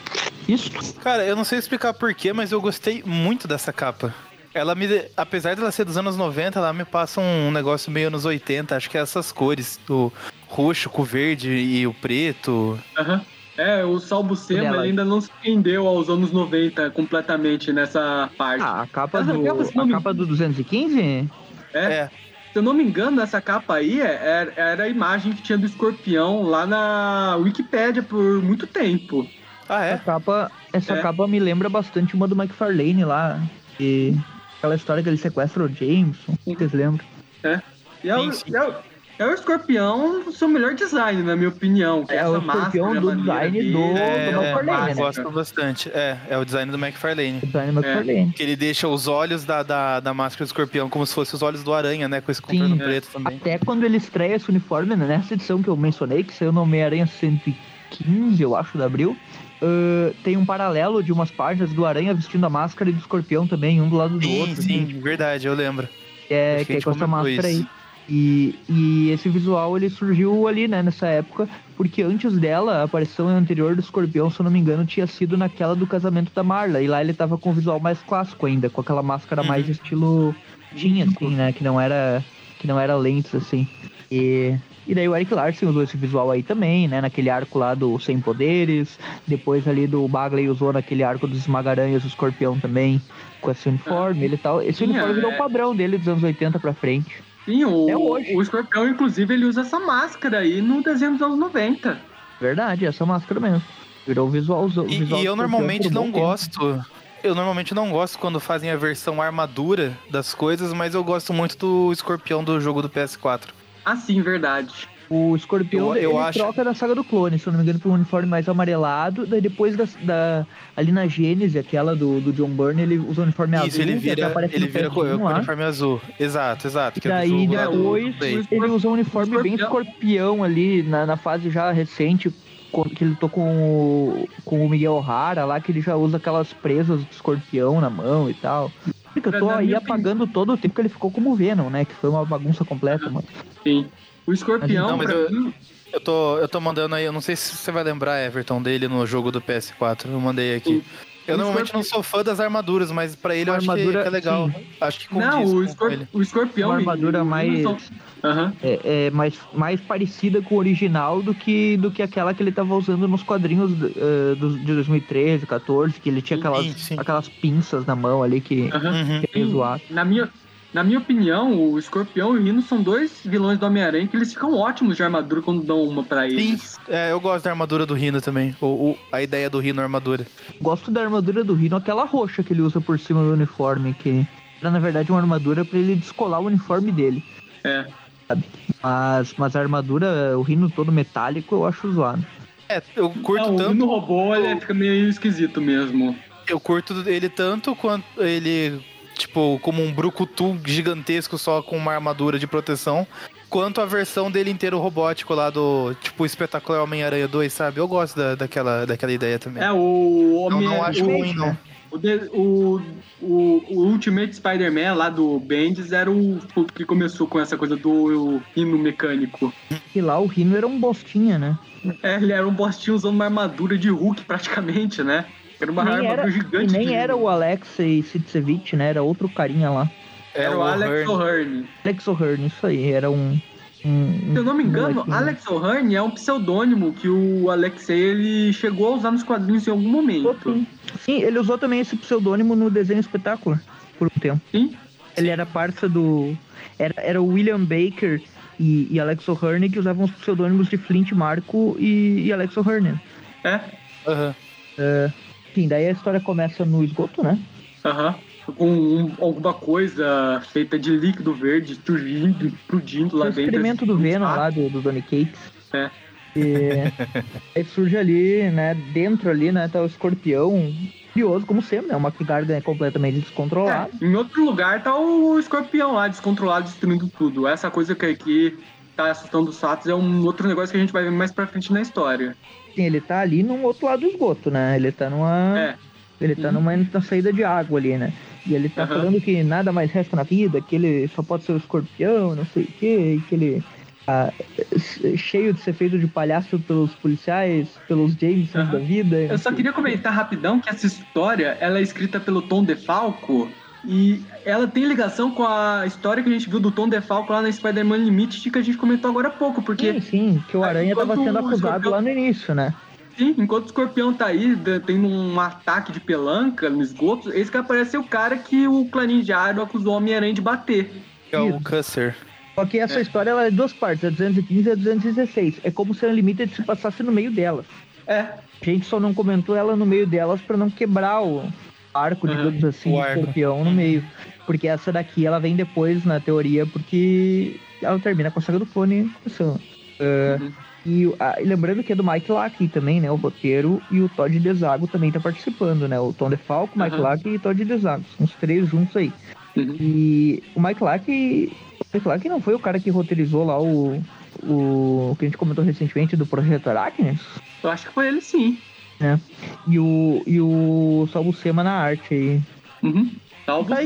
Isso. Cara, eu não sei explicar porquê, mas eu gostei muito dessa capa. Ela me. Apesar dela ser dos anos 90, ela me passa um negócio meio anos 80. Acho que é essas cores. O roxo com o verde e o preto. Aham. Uhum. É, o Salbucema ainda não se rendeu aos anos 90 completamente nessa parte. Ah, a capa, do, a capa do 215? É. é. Se eu não me engano, essa capa aí era, é, era a imagem que tinha do escorpião lá na Wikipédia por muito tempo. Ah, é? Essa capa, essa é. capa me lembra bastante uma do McFarlane lá. E aquela história que ele sequestra o Jameson. Vocês lembram? É. E é, o, é, é o escorpião o seu melhor design, na minha opinião. É, é o escorpião do design do, é, do McFarlane. É, né? gosto bastante. É, é o design do McFarlane. O design do McFarlane. Que ele deixa os olhos da, da, da máscara do escorpião como se fossem os olhos do aranha, né? Com esse contorno preto também. Até quando ele estreia esse uniforme, né? nessa edição que eu mencionei, que saiu no Homem-Aranha 115, eu acho, de abril. Uh, tem um paralelo de umas páginas do Aranha vestindo a máscara e do escorpião também, um do lado do sim, outro. Sim, sim, verdade, eu lembro. É, que é com essa máscara isso. aí. E, e esse visual ele surgiu ali, né, nessa época, porque antes dela, a aparição anterior do escorpião, se eu não me engano, tinha sido naquela do casamento da Marla. E lá ele tava com o visual mais clássico ainda, com aquela máscara uhum. mais estilo tinha, assim, né? Que não era. Que não era lentes, assim. E, e daí o Eric Larson usou esse visual aí também, né? Naquele arco lá do Sem Poderes. Depois ali do Bagley usou naquele arco dos Esmagaranhas, o escorpião também, com esse uniforme. Ele tal. Esse uniforme é... virou o padrão dele dos anos 80 pra frente. Sim, o, é hoje. o Escorpião, inclusive, ele usa essa máscara aí no desenho dos anos 90. Verdade, essa máscara mesmo. Virou o visual. O e, visual e eu normalmente não gosto. Eu normalmente não gosto quando fazem a versão armadura das coisas, mas eu gosto muito do escorpião do jogo do PS4. Ah, sim, verdade. O escorpião eu, eu ele acho... troca da saga do clone, se eu não me engano, por um uniforme mais amarelado. Daí depois da, da ali na Gênese, aquela do, do John Byrne, ele usa o uniforme Isso, azul. ele vira, ele vira com, o uniforme azul. Exato, exato. E é daí depois ele usa um uniforme escorpião. bem escorpião ali, na, na fase já recente, que ele lutou com o, com o Miguel O'Hara lá, que ele já usa aquelas presas do escorpião na mão e tal. Eu tô aí apagando todo o tempo que ele ficou como Venom, né? Que foi uma bagunça completa, mano. Sim. O escorpião, não, eu, mim... eu, tô, eu tô mandando aí, eu não sei se você vai lembrar, Everton, dele no jogo do PS4. Eu mandei aqui. Eu normalmente não sou fã das armaduras, mas pra ele eu acho que é legal. Sim. Acho que Não, o, escorp o escorpião. Uma armadura mais. Uhum. É, é, mais, mais parecida com o original do que, do que aquela que ele tava usando nos quadrinhos uh, do, de 2013, 14, que ele tinha aquelas, sim, sim. aquelas pinças na mão ali que, uhum. que é zoado. Na minha, na minha opinião, o Escorpião e o Rino são dois vilões do Homem-Aranha que eles ficam ótimos de armadura quando dão uma para eles. Sim, é, eu gosto da armadura do Rino também. O, o, a ideia do Rino armadura. Gosto da armadura do Rino, aquela roxa que ele usa por cima do uniforme, que era na verdade uma armadura para ele descolar o uniforme dele. É. Sabe? Mas, mas a armadura, o Rino todo metálico, eu acho zoado. É, eu curto Não, tanto. O Rino robô, ele fica meio esquisito mesmo. Eu curto ele tanto quanto ele tipo, como um brucutu gigantesco só com uma armadura de proteção, quanto a versão dele inteiro robótico lá do, tipo, espetacular Homem-Aranha 2, sabe? Eu gosto da, daquela, daquela ideia também. É, o Homem-Aranha... Não, não acho ruim, não. O, de- o, o, o Ultimate Spider-Man lá do Bendis era o, o que começou com essa coisa do hino mecânico. E lá o Rino era um bostinha, né? É, ele era um bostinho usando uma armadura de Hulk praticamente, né? Era uma nem armadura era, e gigante. nem de- era o Alexei Sitsevich, né? Era outro carinha lá. Era o Alex Hearn. O'Hearn. Alex O'Hearn, isso aí. Era um... um Se eu não me um engano, molequinho. Alex O'Hearn é um pseudônimo que o Alexei ele chegou a usar nos quadrinhos em algum momento. Sim. Sim, ele usou também esse pseudônimo no desenho espetáculo, por um tempo. Sim? Ele era parça do. Era, era o William Baker e, e Alex O'Hearn que usavam os pseudônimos de Flint Marco e, e Alex O'Hearn. É. Aham. Enfim, daí a história começa no esgoto, né? Aham. Com um- alguma coisa feita de líquido verde surgindo, explodindo lá o dentro. experimento do Ah, Venom lá, do, do Donny Cates. É. E aí surge ali, né? Dentro ali, né? Tá o escorpião. Curioso, como sempre, né? O McGargan é completamente descontrolado. É, em outro lugar tá o escorpião lá, descontrolado, destruindo tudo. Essa coisa que aqui tá assustando os fatos é um outro negócio que a gente vai ver mais pra frente na história. Sim, ele tá ali num outro lado do esgoto, né? Ele tá numa. É. Ele tá Uhum. numa saída de água ali, né? E ele tá Aham. falando que nada mais resta na vida, que ele só pode ser o escorpião, não sei o quê, e que ele tá cheio de ser feito de palhaço pelos policiais, pelos Jamesons Aham. da vida. Eu só queria comentar rapidão que essa história ela é escrita pelo Tom DeFalco e ela tem ligação com a história que a gente viu do Tom DeFalco lá na Spider-Man Limited que a gente comentou agora há pouco, porque Sim, sim, que o Aranha tava Enquanto sendo acusado escorpião- lá no início, né? sim, enquanto o escorpião tá aí tendo um ataque de pelanca no esgoto, esse que aparece é o cara que o Clarim Diário acusou o Homem-Aranha de bater. Que é o Isso. Cusser. Só que essa É. história ela é de duas partes, a 215 e a 216. É como se a Unlimited se passasse no meio delas. É, A gente só não comentou ela no meio delas pra não quebrar o arco, Uhum, digamos assim, o arco. escorpião no meio. Porque essa daqui ela vem depois, na teoria, porque ela termina com a saga do clone começando. É, Uhum. e, o- ah, e lembrando que é do Mike Lackey também, né? O roteiro e o Todd Desago também tá participando, né? O Tom DeFalco, o Mike. Lackey e Todd Desago. São os três juntos aí. Uhum. E o Mike Lackey. O Mike Lackey não foi o cara que roteirizou lá o. O que a gente comentou recentemente do Projeto Aracnes? eu acho que foi ele sim. E o, e o Salbucema na arte aí. Uhum. Salvo Tá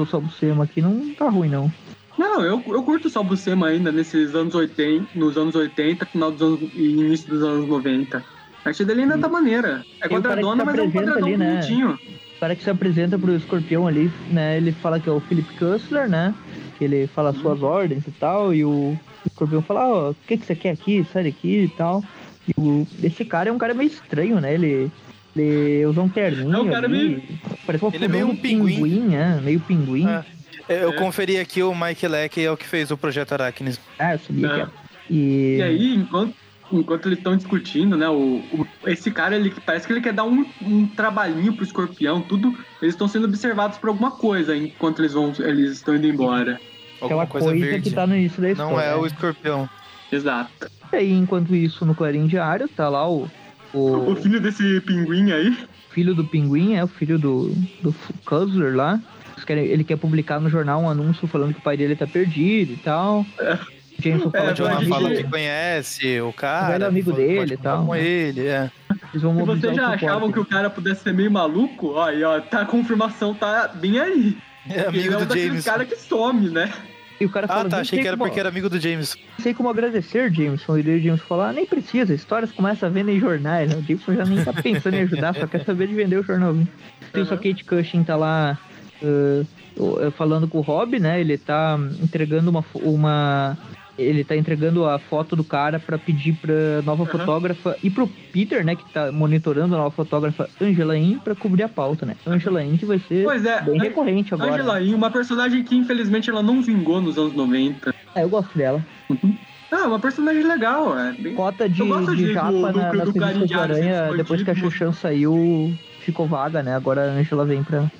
o Salbucema aqui, não tá ruim não. Não, eu, eu curto o Salbucema ainda nesses anos 80, nos anos 80, final dos anos e início dos anos 90. A arte dele ainda tá maneira. É quadradona, mas é um quadradão ali, né? bonitinho. O cara que se apresenta pro escorpião ali, né? Ele fala que é o Philip Cussler, né? Que ele fala as suas ordens e tal. E o escorpião fala, ó, o que, que você quer aqui? Sai daqui e tal. E o, esse cara é um cara meio estranho, né? Ele, ele usa um terninho. É um cara ali, meio- Parece uma Ele é meio um pinguim. é, meio pinguim. É. Eu É. conferi aqui, o Mike Leck é o que fez o Projeto Aracnes. Ah, eu sabia É. que era. E, E aí, enquanto, enquanto eles estão discutindo, né? O, o- esse cara, ele parece que ele quer dar um, um trabalhinho pro escorpião, tudo. Eles estão sendo observados por alguma coisa enquanto eles vão. Eles estão indo embora. aquela Alguma coisa, coisa, verde. que tá no início da história. Não é o né? escorpião. Exato. E aí, enquanto isso, no Clarim Diário, tá lá o, o O filho desse pinguim aí. filho do Pinguim, é o filho do, do Cuzzler lá. Ele quer publicar no jornal um anúncio falando que o pai dele tá perdido e tal. Jameson fala É, O é um fala que conhece o O cara. velho amigo pode dele e tal. Com ele, é. Se vocês já o achavam que o cara pudesse ser meio maluco, ó, aí, ó, tá, a confirmação tá bem aí. É ele amigo é um do daqueles James. cara que some, né? E o cara fala, Ah, tá. "Não Achei que era como- porque era amigo do James. Não sei como agradecer, Jameson. E o Jameson fala, ah, nem precisa, histórias começam a vender em jornais. Né? O Jameson já nem tá pensando em ajudar, só quer saber de vender o jornalzinho. Tem só. Kate Cushing tá lá uh, falando com o Rob, né? Ele tá entregando uma, uma. Ele tá entregando a foto do cara pra pedir pra nova Aham. fotógrafa e pro Peter, né, que tá monitorando a nova fotógrafa Angela In pra cobrir a pauta, né? Angela In que vai ser Pois é, bem recorrente agora. Angela Yin, uma personagem que infelizmente ela não vingou nos anos 90. É, eu gosto dela. Ah, uma personagem legal, é. Bem... Cota de, de de- japa do- na, do do Aranha, depois que a. Xuxan saiu, ficou vaga, né? Agora a Angela vem pra.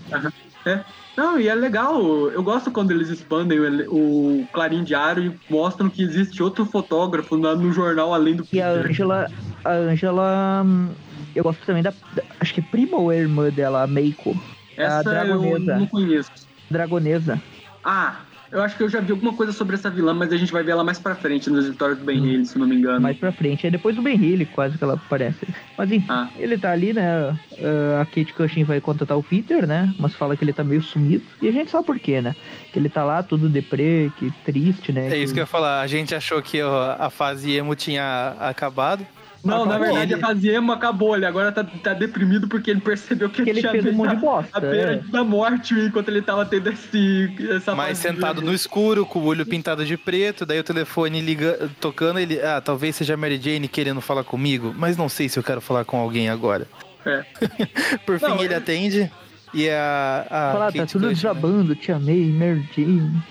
Não, e é legal. Eu gosto quando eles expandem o, o Clarim Diário e mostram que existe outro fotógrafo na- no jornal além do E a Peter. Angela. A Angela. hum, Eu gosto também da. da- Acho que é prima ou é irmã dela, a Meiko. Essa eu Dragonesa. não conheço. Dragonesa. Ah, Eu acho que eu já vi alguma coisa sobre essa vilã, mas a gente vai ver ela mais pra frente nas histórias do Ben Hill, se não me engano. Mais pra frente. É depois do Ben Hill, quase que ela aparece. Mas enfim, Ah. ele tá ali, né? ah, a Kate Cushing vai contratar o Peter, né? Mas fala que ele tá meio sumido. E a gente sabe por quê, né? Que ele tá lá todo deprê, que triste, né? É isso que eu ia falar. A gente achou que a fase emo tinha acabado. Não, na Acabou. verdade Ele- a fase emo acabou, ele agora tá, tá deprimido porque ele percebeu que, Que ele tinha fez um monte de a- bosta, A beira é. da morte enquanto ele tava tendo esse, essa Mas sentado no escuro, com o olho pintado de preto, daí o telefone liga, tocando, ele. Ah, talvez seja a Mary Jane querendo falar comigo, mas não sei se eu quero falar com alguém agora. É. Por fim, Não, ele ele- atende e a. a Fala, tá tudo né? desabando, te amei, Mary Jane.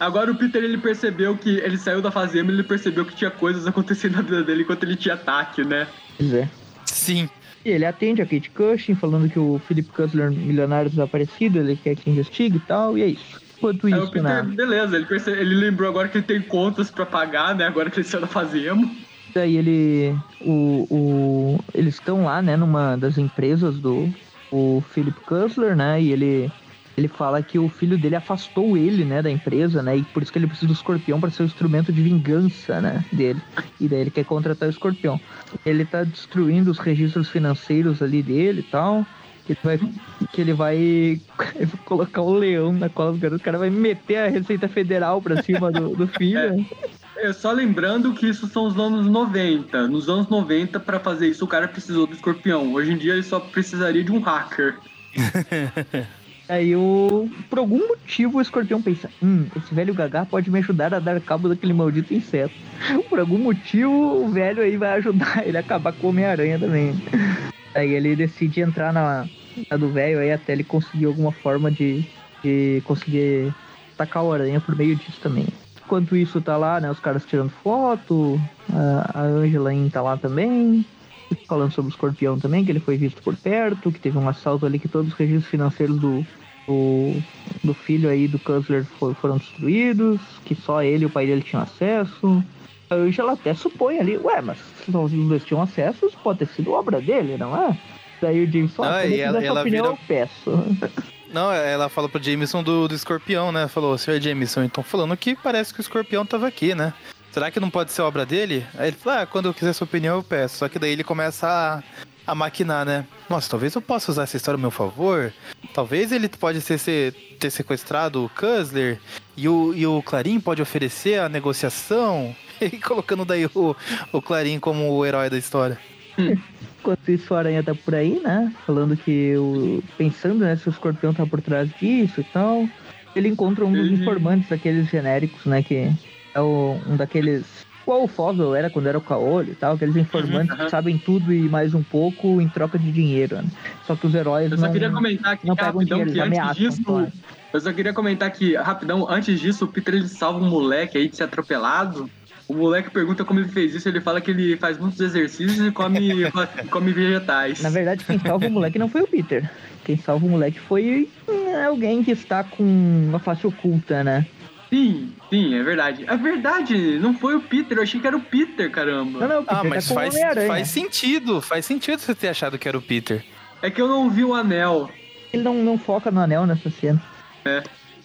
Agora o Peter ele percebeu que ele saiu da fase emo, ele percebeu que tinha coisas acontecendo na vida dele enquanto ele tinha ataque, né? Pois é. Sim. E ele atende a Kate Cushing, falando que o Philip Cutler, milionário desaparecido, ele quer que investigue e tal, e é isso. Enquanto Aí o isso, Peter, né? beleza, ele, perce- ele lembrou agora que ele tem contas pra pagar, né? Agora que ele saiu da fase emo. Daí ele. O, o, eles estão lá, né, numa das empresas do o Philip Cutler, né? E ele. Ele fala que o filho dele afastou ele, né, da empresa, né? E por isso que ele precisa do escorpião para ser o instrumento de vingança, né, dele. E daí ele quer contratar o escorpião. Ele tá destruindo os registros financeiros ali dele e tal. Que ele vai, que ele vai colocar o leão na cola do garoto. O cara vai meter a Receita Federal pra cima do, do filho. É, só lembrando que isso são os anos 90. Nos anos 90, pra fazer isso, o cara precisou do escorpião. Hoje em dia, ele só precisaria de um hacker. Aí o. Por algum motivo o escorpião pensa, hum, esse velho gagá pode me ajudar a dar cabo daquele maldito inseto. Por algum motivo o velho aí vai ajudar ele a acabar com o Homem-Aranha também. Aí ele decide entrar na, na do velho aí até ele conseguir alguma forma de, de conseguir atacar o aranha por meio disso também. Enquanto isso tá lá, né, os caras tirando foto, a, Angela tá lá também, falando sobre o escorpião também, que ele foi visto por perto, que teve um assalto ali que todos os registros financeiros do, do, do filho aí do Cutler for- foram destruídos, que só ele e o pai dele tinham acesso. A Angela até supõe ali, ué, mas se os dois tinham acesso, isso pode ter sido obra dele, não é? Daí o James fala, Ah, e ela- ela opinião, vira- eu peço. Não, ela fala pro Jameson do, do escorpião, né? Falou, senhor Jameson, então falando que parece que o escorpião tava aqui, né? Será que não pode ser obra dele? Aí ele fala, ah, quando eu quiser sua opinião, eu peço. Só que daí ele começa a, a maquinar, né? Nossa, talvez eu possa usar essa história a meu favor. Talvez ele pode ter, ser, ter sequestrado o Cusler e o, e o Clarim pode oferecer a negociação. E colocando daí o, o Clarim como o herói da história. Enquanto isso, o Aranha tá por aí, né? Falando que o. Pensando, né, se o escorpião tá por trás disso e tal. Ele encontra um dos Ele- informantes daqueles genéricos, né? Que é o, um daqueles. Qual o Foswell era quando era o Caolho e tal, aqueles informantes Uhum, que sabem tudo e mais um pouco em troca de dinheiro, né? Só que os heróis Eu só não, queria comentar aqui não pegam rapidão dinheiro, que antes ameaçam. disso. claro. Eu só queria comentar que, rapidão, antes disso, o Peter ele salva um moleque aí de ser atropelado. O moleque pergunta como ele fez isso, ele fala que ele faz muitos exercícios e come, come vegetais. Na verdade, quem salva o moleque não foi o Peter. Quem salva o moleque foi hum, alguém que está com uma face oculta, né? Sim, sim, é verdade. É verdade, não foi o Peter, eu achei que era o Peter, caramba. Não, não, o Peter Ah, mas tá o faz, faz sentido. Faz sentido você ter achado que era o Peter. É que eu não vi o anel. Ele não, não foca no anel nessa cena.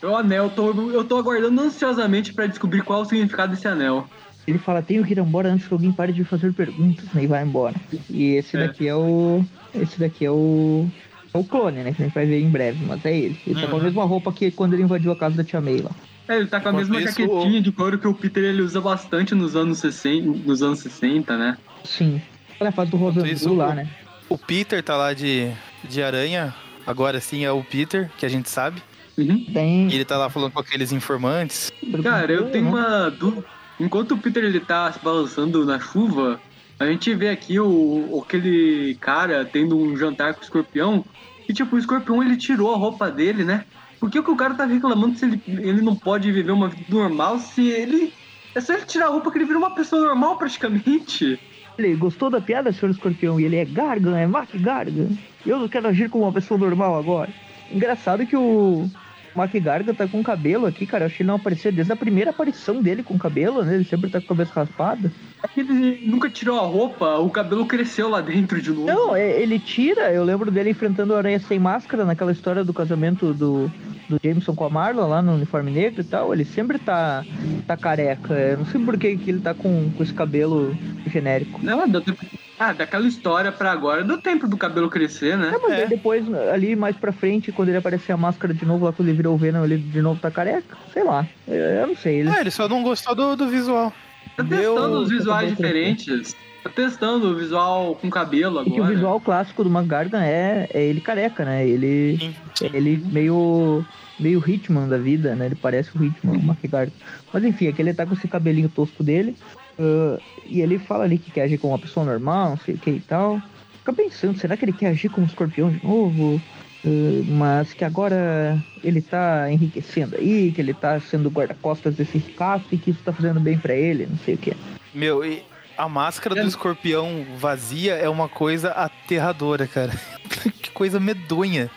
O anel, eu tô, eu tô aguardando ansiosamente pra descobrir qual é o significado desse anel. Ele fala, tenho que ir embora antes que alguém pare de fazer perguntas, né? E vai embora. E esse É. daqui é o. Esse daqui é o. É o clone, né? Que a gente vai ver em breve, mas é ele. Ele tá com a Uhum. mesma roupa que quando ele invadiu a casa da Tia May lá. É, ele tá com a Enquanto mesma isso, jaquetinha de couro que o Peter ele usa bastante nos anos 60, nos anos 60 né? Sim. Olha a fase do Rosandu isso, lá, o- né? O Peter tá lá de, de aranha. Agora sim é o Peter, que a gente sabe. Uhum. Tem. E ele tá lá falando com aqueles informantes. Cara, eu tenho né? uma dúvida. Enquanto o Peter ele tá se balançando na chuva, a gente vê aqui o, aquele cara tendo um jantar com o escorpião. E tipo, o escorpião ele tirou a roupa dele, né? Por que, que o cara tá reclamando se ele, ele não pode viver uma vida normal se ele. É só ele tirar a roupa que ele vira uma pessoa normal praticamente. Ele gostou da piada, senhor escorpião? E ele é Gargan, é Mac Gargan. Eu não quero agir como uma pessoa normal agora. Engraçado que o Mac Gargan tá com cabelo aqui, cara. Eu achei ele não aparecer desde a primeira aparição dele com cabelo, né? Ele sempre tá com a cabeça raspada. É que ele nunca tirou a roupa, o cabelo cresceu lá dentro de novo. Não, é- ele tira. Eu lembro dele enfrentando o Aranha sem máscara naquela história do casamento do, do Jameson com a Marla lá no uniforme negro e tal, ele sempre tá, tá careca. Eu não sei por que, que ele tá com, com esse cabelo genérico. Não, deu tempo. Ah, daquela história pra agora, deu tempo do cabelo crescer, né? É, mas É. aí depois, ali mais pra frente, quando ele aparecer a máscara de novo, lá quando ele virou o Venom, ele de novo tá careca. Sei lá. Eu, eu não sei. Ele, Ah, ele só não gostou do, do visual. Tá Meu- testando os visuais também diferentes. Tá testando o visual com cabelo E que o agora. visual clássico do McGargan é, é ele careca, né? Ele, Sim, sim. ele meio meio Hitman da vida, né? Ele parece o Hitman, o McGargan. Mas enfim, aqui ele tá com esse cabelinho tosco dele. Ah, e ele fala ali que quer agir como uma pessoa normal, não sei o que e tal. Fica pensando, será que ele quer agir como um escorpião de novo? Ah, mas que agora ele tá enriquecendo aí, que ele tá sendo guarda-costas desse ricaço e que isso tá fazendo bem pra ele, não sei o que. Meu, e a máscara do É. escorpião vazia é uma coisa aterradora, cara. que coisa medonha.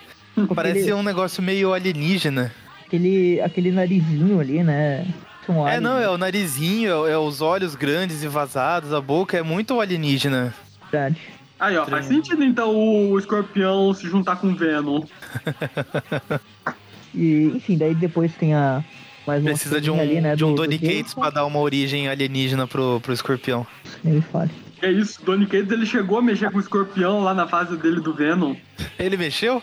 Parece Ele- um negócio meio alienígena. Aquele, aquele narizinho ali, né? São É, não, é o narizinho, é, é os olhos grandes e vazados, a boca é muito alienígena. verdade. Aí, ó, faz sentido então o escorpião se juntar com o Venom. E, enfim, daí depois tem a. Mais Precisa de um, ali, né, de um do- do Donny Cates Jason. pra dar uma origem alienígena pro, pro escorpião. Nem me fale. É isso, Donny Cates ele chegou a mexer com o escorpião lá na fase dele do Venom. Ele mexeu?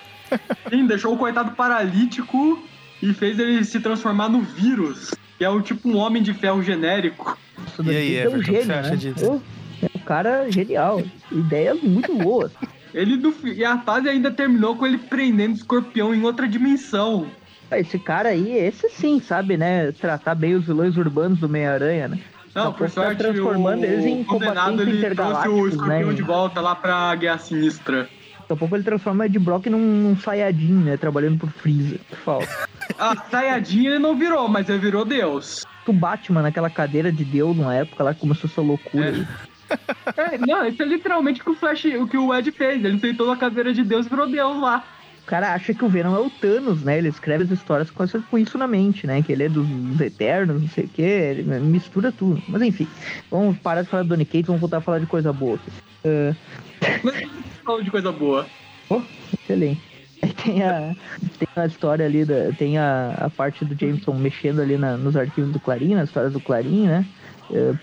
Sim, deixou o coitado paralítico e fez ele se transformar no vírus, que é o tipo um homem de ferro genérico. E aí, é um Everton, o que você gênio, acha né? disso? É um cara genial. Ideias muito boas. Ele do, e a fase ainda terminou com ele prendendo o escorpião em outra dimensão. Esse cara aí, esse sim, sabe, né? Tratar bem os vilões urbanos do Meia-Aranha, né? Não, por tá sorte, transformando o eles em condenado ele trouxe o intergalácticos, escorpião né? de volta lá pra Guerra Sinistra. Daqui a pouco ele transforma Ed Brock num, num Saiyajin, né? Trabalhando pro Freeza. Falta. A Sayajin ele não virou, mas ele virou Deus. O Batman naquela cadeira de Deus numa época lá começou essa loucura É. É, não, isso é literalmente o que o Flash, o que o Ed fez. Ele tentou a caveira de Deus e virou Deus lá. O cara acha que o Venom é o Thanos, né? Ele escreve as histórias com, essa- com isso na mente, né? Que ele é dos, dos Eternos, não sei o quê. Ele mistura tudo. Mas enfim, vamos parar de falar do Donny Cates, vamos voltar a falar de coisa boa aqui. Ah, falando de coisa boa. oh, excelente. Aí tem a, tem a história ali, da, tem a, a parte do Jameson mexendo ali na- nos arquivos do Clarim, nas histórias do Clarim, né?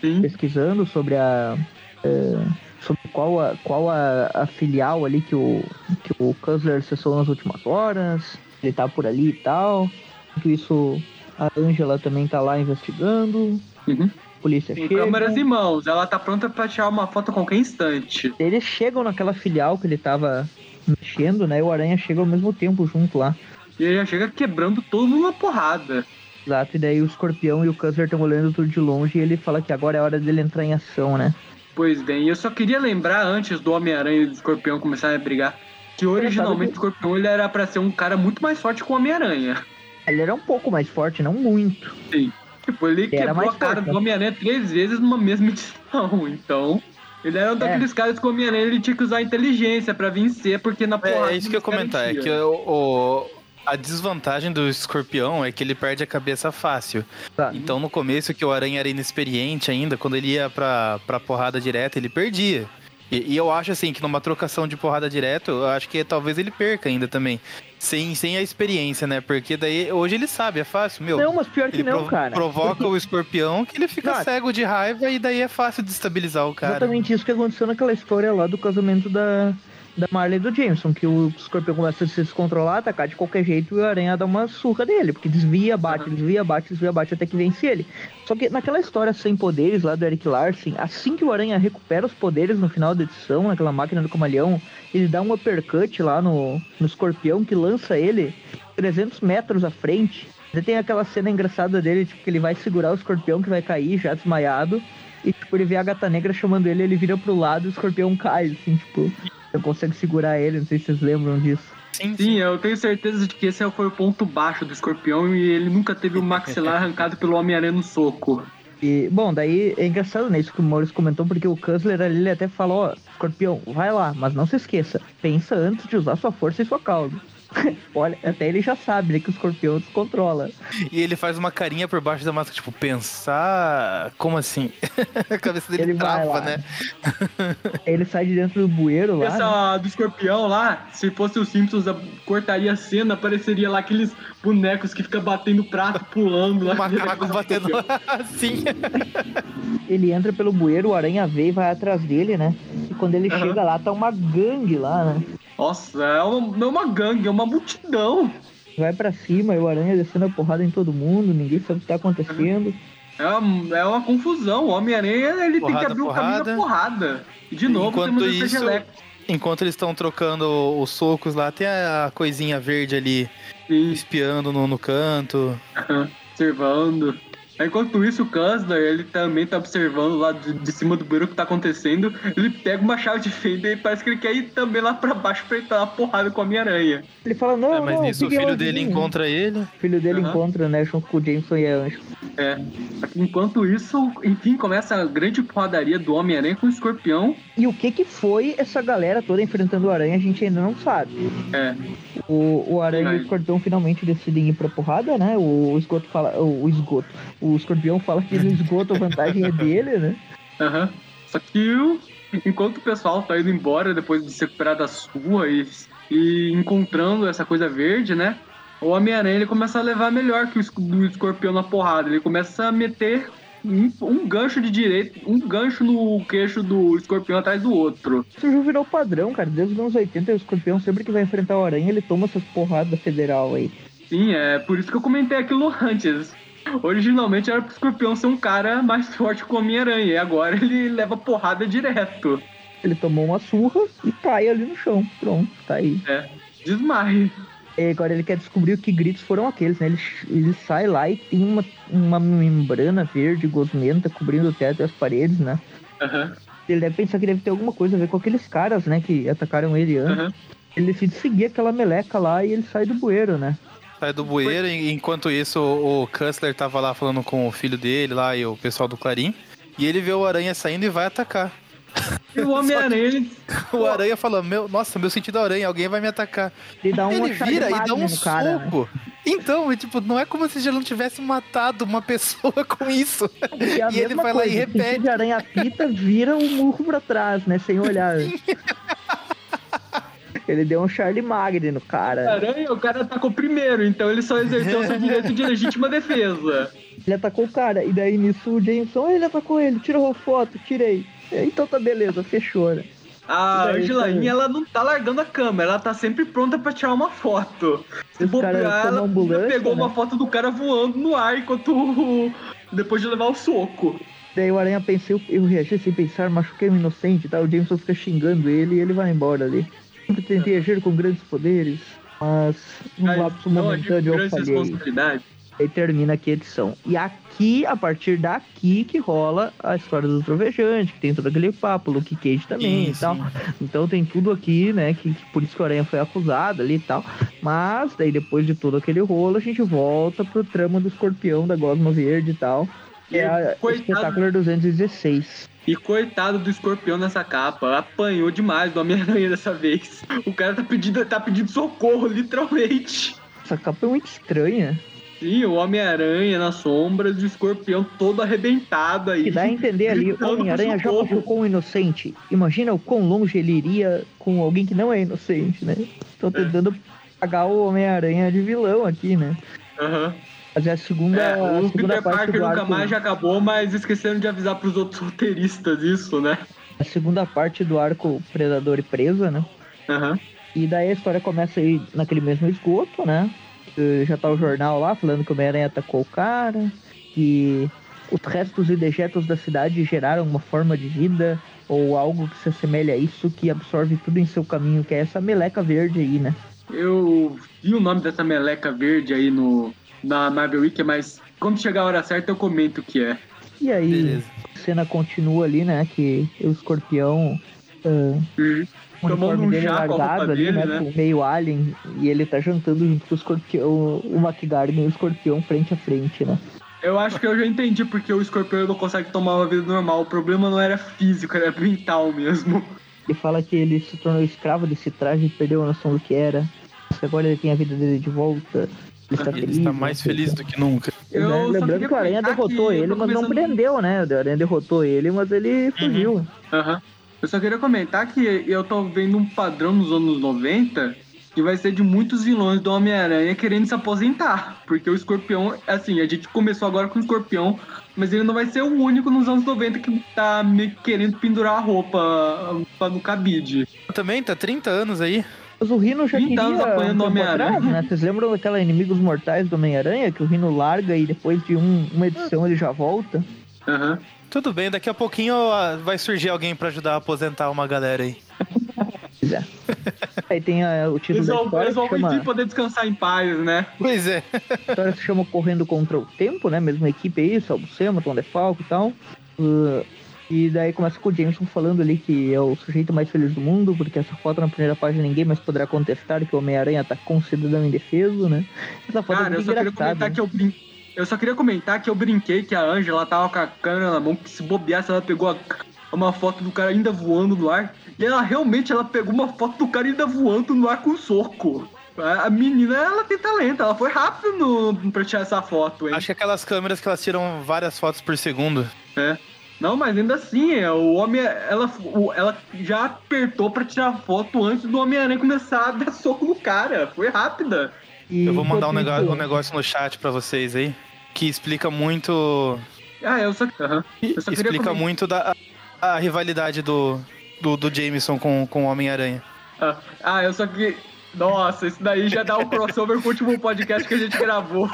Sim. pesquisando sobre a. eh, sobre qual a, qual a, a filial ali que o, que o Cutler acessou nas últimas horas. Ele tá por ali e tal. Enquanto isso, a Angela também tá lá investigando. Uhum. Polícia Com chega. câmeras em mãos. Ela tá pronta pra tirar uma foto a qualquer instante. Eles chegam naquela filial que ele tava mexendo, né? E o Aranha chega ao mesmo tempo junto lá. E ele já chega quebrando todo na porrada. Exato, e daí o escorpião e o Cutler estão olhando tudo de longe e ele fala que agora é hora dele entrar em ação, né? Pois bem, eu só queria lembrar antes do Homem-Aranha e do Escorpião começarem a brigar. Que originalmente o Escorpião ele era pra ser um cara muito mais forte que o Homem-Aranha. Ele era um pouco mais forte, não muito. Sim. Tipo, ele Era quebrou a cara forte, do né? Homem-Aranha três vezes numa mesma edição. Então, ele era um daqueles caras que o Homem-Aranha ele tinha que usar inteligência pra vencer, porque na É, porrada. é isso que eu ia comentar. É que o, o- a desvantagem do escorpião é que ele perde a cabeça fácil. Tá. Então no começo que o Aranha era inexperiente ainda, quando ele ia pra, pra porrada direta, ele perdia. E, e eu acho assim que numa trocação de porrada direto, eu acho que talvez ele perca ainda também. Sem, sem a experiência, né? Porque daí hoje ele sabe, é fácil, meu. Não, mas pior que não, cara. provoca o escorpião que ele fica cego de raiva e daí é fácil destabilizar o cara. Exatamente isso que aconteceu naquela história lá do casamento da, da Marley e do Jameson, que o escorpião começa a se descontrolar, atacar de qualquer jeito e o aranha dá uma surra dele, porque desvia, bate, desvia, bate, desvia, bate até que vence ele. Só que naquela história sem poderes lá do Eric Larsen, assim que o aranha recupera os poderes no final da edição, naquela máquina do camaleão, ele dá um uppercut lá no, no escorpião que lança ele 300 metros à frente. Você tem aquela cena engraçada dele, tipo, que ele vai segurar o escorpião que vai cair já desmaiado. E, tipo, ele vê a gata negra chamando ele, ele vira pro lado e o escorpião cai, assim, tipo, não consegue segurar ele, não sei se vocês lembram disso. Sim, sim. Sim, eu tenho certeza de que esse foi o ponto baixo do escorpião e ele nunca teve o maxilar arrancado pelo Homem-Aranha no soco. E, bom, daí é engraçado, né, isso que o Maurício comentou, porque o Kessler ali, ele até falou, ó, escorpião, vai lá, mas não se esqueça, pensa antes de usar sua força e sua cauda. Olha, até ele já sabe, né, que o escorpião descontrola. E ele faz uma carinha por baixo da máscara, tipo, pensar. Como assim? A cabeça dele Ele trava, lá. né? Ele sai de dentro do bueiro lá. né? Essa do escorpião lá, se fosse os Simpsons, cortaria a cena, apareceria lá aqueles bonecos que ficam batendo prato, pulando lá. O macaco batendo assim. Ele entra pelo bueiro, o aranha vê e vai atrás dele, né? E quando ele Aham. chega lá, tá uma gangue lá, né? Nossa, é uma, não é uma gangue, é uma multidão. Vai pra cima e o aranha descendo a porrada em todo mundo, ninguém sabe o que tá acontecendo. É uma, é uma confusão. O Homem-Aranha ele tem que Porrada, abrir o caminho da porrada. E de novo Enquanto temos esse isso-. Enquanto eles estão trocando os socos lá, tem a coisinha verde ali Sim, espiando no, no canto. observando. Enquanto isso, o Kansler, ele também tá observando lá de, de cima do bueiro o que tá acontecendo. Ele pega uma chave de fenda e parece que ele quer ir também lá pra baixo pra entrar na porrada com o Homem-Aranha. Ele fala, não, É, mas não, nisso o filho dele longinho. encontra ele. O filho dele Aham. encontra, né, junto com o Jameson e a Anjo. É. Enquanto isso, enfim, começa a grande porradaria do Homem-Aranha com o escorpião. E o que que foi essa galera toda enfrentando o aranha, a gente ainda não sabe. É. O, o aranha e Sim, o escorpião finalmente decidem ir pra porrada, né? O, esgoto fala. O, o esgoto. O escorpião fala que no esgoto a vantagem é dele, né? Aham. Só que o- enquanto o pessoal tá indo embora depois de se recuperar da sua e, e encontrando essa coisa verde, né? O Homem-Aranha ele começa a levar melhor que o, o escorpião na porrada. Ele começa a meter um, um gancho de direito, um gancho no queixo do escorpião atrás do outro. Isso já virou padrão, cara. Desde os anos 80, o escorpião, sempre que vai enfrentar o aranha, ele toma essas porradas federal aí. Sim, é por isso que eu comentei aquilo antes. Originalmente era pro escorpião ser um cara mais forte que o Homem-Aranha, e agora ele leva porrada direto. Ele tomou uma surra e cai ali no chão. Pronto, tá aí. É, desmaia. E agora ele quer descobrir o que gritos foram aqueles, né? Ele, ele sai lá e tem uma, uma membrana verde gosmenta cobrindo o teto e as paredes, né? Aham, Ele deve pensar que deve ter alguma coisa a ver com aqueles caras, né? Que atacaram ele antes. aham. Ele decide seguir aquela meleca lá e ele sai do bueiro, né? Sai do bueiro, e enquanto isso o Kessler tava lá falando com o filho dele lá e o pessoal do Clarim. E ele vê o aranha saindo e vai atacar. E o Homem-Aranha, O aranha falou: meu, Nossa, meu sentido aranha, alguém vai me atacar. Ele dá uma ele vira e dá um no cara, né? soco. Então, é tipo, não é como se já não tivesse matado uma pessoa com isso. E, E ele vai lá e coisa, o repete. de aranha pita vira o murro pra trás, né? Sem olhar. Ele deu um Charlie Magri no cara. Aranha, o cara atacou primeiro, então ele só exerceu seu direito de legítima defesa. Ele atacou o cara. E daí nisso o Jameson, ele atacou ele, tirou foto, tirei. Então tá beleza, fechou, né? A aí. ela não tá largando a câmera, ela tá sempre pronta pra tirar uma foto. Se bobear, ela pegou né? uma foto do cara voando no ar enquanto depois de levar o soco. Daí o Aranha pensa, eu, eu reagi sem pensar, machuquei um inocente, tá? O Jameson fica xingando ele e ele vai embora ali. Sempre tentei agir com grandes poderes, mas Mas lapso momentâneo eu falhei. Aí termina aqui a edição. E aqui, a partir daqui, que rola a história do Trovejante, que tem todo aquele papo, Luke Cage também Sim, e tal. sim. Então tem tudo aqui, né? Que, que por isso que o Aranha foi acusado ali e tal. Mas daí depois de todo aquele rolo, a gente volta pro trama do escorpião da Gosma Verde e tal. Que E é a coitado- Espetacular 216. E coitado do escorpião nessa capa, apanhou demais do Homem-Aranha dessa vez. O cara tá pedindo, tá pedindo socorro, literalmente. Essa capa é muito estranha. Sim, o Homem-Aranha nas sombras e o escorpião todo arrebentado aí. Que dá a entender ali, o Homem-Aranha já machucou um inocente. Imagina o quão longe ele iria com alguém que não é inocente, né? Estão tentando pagar o Homem-Aranha de vilão aqui, né? Aham. Fazer a segunda, É, a o segunda Peter Parker nunca arco. mais já acabou, mas esqueceram de avisar pros outros roteiristas isso, né? A segunda parte do arco Predador e Presa, né? Aham. E daí a história começa aí naquele mesmo esgoto, né? Já tá o jornal lá falando que o Homem-Aranha atacou o cara, que os restos e dejetos da cidade geraram uma forma de vida ou algo que se assemelha a isso, que absorve tudo em seu caminho, que é essa meleca verde aí, né? Eu vi o nome dessa meleca verde aí no, na Marvel Wiki, mas quando chegar a hora certa eu comento o que é. E aí Beleza. a cena continua ali, né? Que o escorpião. ah, o Tomando uniforme um dele é chá com a largado roupa ali, dele, né? né? Meio alien, e ele tá jantando junto com o escorpião, o McGargan e o escorpião frente a frente, né? Eu acho que eu já entendi porque o escorpião não consegue tomar uma vida normal. O problema não era físico, era mental mesmo. Ele fala que ele se tornou escravo desse traje e perdeu a noção do que era. Agora ele tem a vida dele de volta. Ele está Ele feliz. está né? mais feliz do que nunca. Eu só Lembrando que o Aranha derrotou ele, mas não prendeu, né? O Aranha derrotou ele, mas ele fugiu. Aham. Eu só queria comentar que eu tô vendo um padrão nos anos 90 que vai ser de muitos vilões do Homem-Aranha querendo se aposentar. Porque o Escorpião, assim, a gente começou agora com o Escorpião, mas ele não vai ser o único nos anos 90 que tá meio que querendo pendurar a roupa pra no cabide. Também tá 30 anos aí. Mas o Rino já 30 queria apanhando um atrás, né? Vocês lembram daquela Inimigos Mortais do Homem-Aranha? Que o Rino larga e depois de um- uma edição ele já volta? Aham. Tudo bem, daqui a pouquinho vai surgir alguém pra ajudar a aposentar uma galera aí. Pois é. Aí tem a- o título Eles da vão, história eles vão chama... poder descansar em paz, né? Pois é. A história se chama Correndo Contra o Tempo, né? Mesma equipe aí, Salvo Sema, Tom DeFalco e tal. Uh, e daí começa com o Jameson falando ali que é o sujeito mais feliz do mundo, porque essa foto na primeira página ninguém mais poderá contestar que o Homem-Aranha tá com cidadão indefeso, né? Essa foto Cara, é eu só queria comentar que eu brin... Eu só queria comentar que eu brinquei que a Angela tava com a câmera na mão, que se bobeasse, ela pegou a- uma foto do cara ainda voando no ar. E ela realmente ela pegou uma foto do cara ainda voando no ar com um soco. A a menina, ela tem talento, ela foi rápido no, pra tirar essa foto, hein? Acho que aquelas câmeras que elas tiram várias fotos por segundo. É. Não, mas ainda assim, é, o homem, ela, o- ela já apertou pra tirar foto antes do Homem-Aranha começar a dar soco no cara. Foi rápida. E Eu vou mandar um negócio, um negócio no chat pra vocês aí. Que explica muito. Ah, eu só, aham. eu só queria Explica muito da a, a rivalidade do, do, do Jameson com, com o Homem-Aranha. Ah, Ah, eu só que. Nossa, isso daí já dá um crossover com o último podcast que a gente gravou.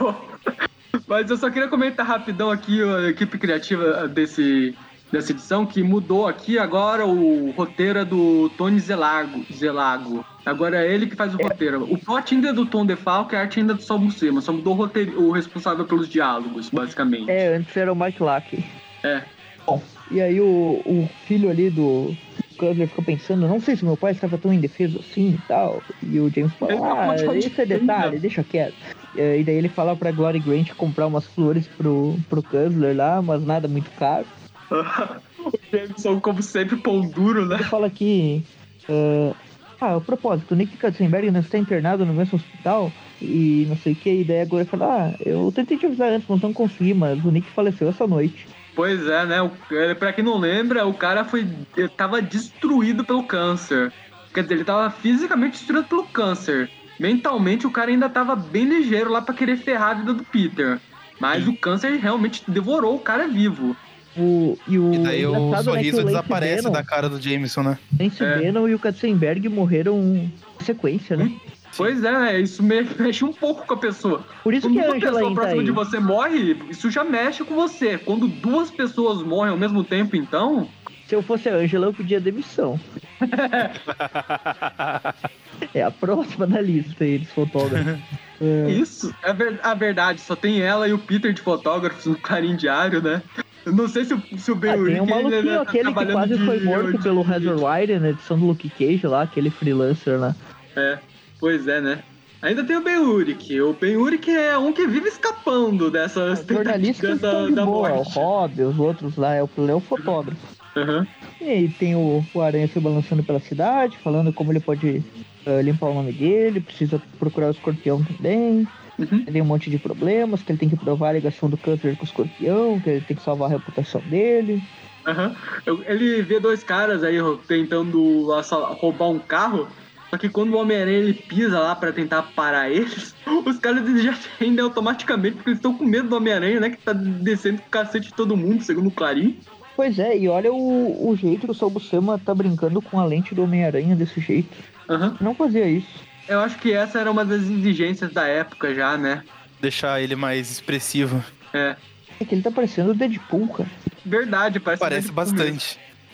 Mas eu só queria comentar rapidão aqui a equipe criativa desse, dessa edição, que mudou aqui agora o roteiro é do Tony Zelago. Zelago. Agora é ele que faz o roteiro. O plot ainda é do Tom DeFalco a arte ainda é do Sol Buscema. Só mudou o, roteiro, o responsável pelos diálogos, basicamente. É, antes era o Mike Lack. É. Bom, e aí o, o filho ali do Cutler fica pensando, não sei se meu pai estava tão indefeso assim e tal. E o James fala, tá ah, isso é detalhe, deixa quieto. E daí ele fala pra Glory Grant comprar umas flores pro, pro Cutler lá, mas nada muito caro. o Jameson, como sempre, pão duro, né? Ele fala que. eh, ah, a propósito, o Nick Katzenberg não está internado no mesmo hospital e não sei o que. E daí a Glory fala: Ah, eu tentei te avisar antes, mas não consegui, mas o Nick faleceu essa noite. Pois é, né? O, é, pra quem não lembra, o cara foi. Tava destruído pelo câncer. Quer dizer, ele tava fisicamente destruído pelo câncer. Mentalmente, o cara ainda tava bem ligeiro lá pra querer ferrar a vida do Peter. Mas o câncer realmente devorou o cara vivo. O, e o E daí o né, que sorriso Lance desaparece Bannon- da cara do Jameson, né? Lance É. Bannon e o Katzenberg morreram em sequência, né? Pois é, né? Isso me- mexe um pouco com a pessoa. Por isso Quando que a uma Angela pessoa próxima de você morre, isso já mexe com você. Quando duas pessoas morrem ao mesmo tempo, então. Se eu fosse a Angela, eu pedia demissão. É a próxima da lista aí dos fotógrafos. É, Isso, é ver- a verdade. Só tem ela e o Peter de fotógrafos no Clarim Diário, né? Eu não sei se o, se o Ben ah, tem um ainda maluquinho, tá aquele que quase de- foi morto de- pelo Heather White na edição do Luke Cage lá, aquele freelancer lá. É, pois é, né? Ainda tem o Ben Urich. O Ben Urich é um que vive escapando dessas jornalistas tentativas da, da boa, o morte. Rob, os outros lá, é o, é o fotógrafo. Aham. E aí tem o, o Aranha se balançando pela cidade, falando como ele pode eh, limpar o nome dele, precisa procurar o escorpião também. Uhum. Tem um monte de problemas, que ele tem que provar a ligação do Cutler com o escorpião, que ele tem que salvar a reputação dele. Eu- Ele vê dois caras aí tentando roubar um carro. Só que quando o Homem-Aranha ele pisa lá pra tentar parar eles, os caras eles já rendem automaticamente, porque eles estão com medo do Homem-Aranha, né? Que tá descendo com o cacete de todo mundo, segundo o Clarim. Pois é, e olha o, o jeito que o Salbucema tá brincando com a lente do Homem-Aranha desse jeito. Aham. Não fazia isso. Eu acho que essa era uma das exigências da época já, né? Deixar ele mais expressivo. É. É que ele tá parecendo o Deadpool, cara. Verdade, parece Parece Deadpool mesmo.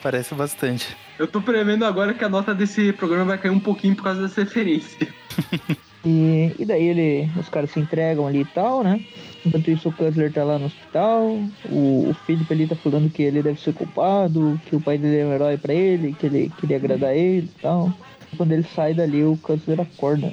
Parece bastante. Eu tô prevendo agora que a nota desse programa vai cair um pouquinho por causa dessa referência. E, e daí ele, os caras se entregam ali e tal, né? Enquanto isso o Cutler tá lá no hospital, o, o Philip ali tá falando que ele deve ser culpado, que o pai dele é um herói pra ele, que ele queria agradar ele e tal. Quando ele sai dali, o Cutler acorda.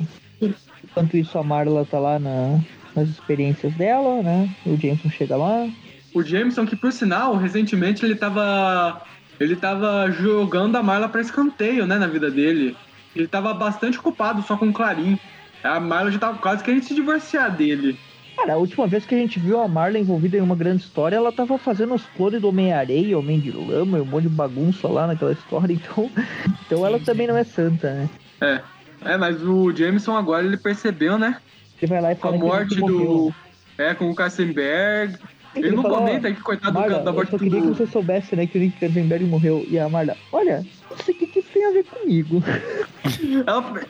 Enquanto isso a Marla tá lá na, nas experiências dela, né? O Jameson chega lá. O Jameson, que por sinal, recentemente ele tava. Ele tava jogando a Marla pra escanteio, né, na vida dele. Ele tava bastante ocupado só com o Clarim. A Marla já tava quase querendo se divorciar dele. Cara, a última vez que a gente viu a Marla envolvida em uma grande história, ela tava fazendo os clones do Homem-Areia, Homem de Lama, um monte de bagunça lá naquela história, então, então ela também não é santa, né? É. É, mas o Jameson agora ele percebeu, né? Ele vai lá e Com a fala o morte morreu. do. É, com o Kassenberg. Ele, não fala, ó, comenta que coitado do Marla, cara da eu morte só queria que do. você soubesse, né, que o Nick Katzenberg morreu. E a Marla, olha, não sei o que, que isso tem a ver comigo. Ela,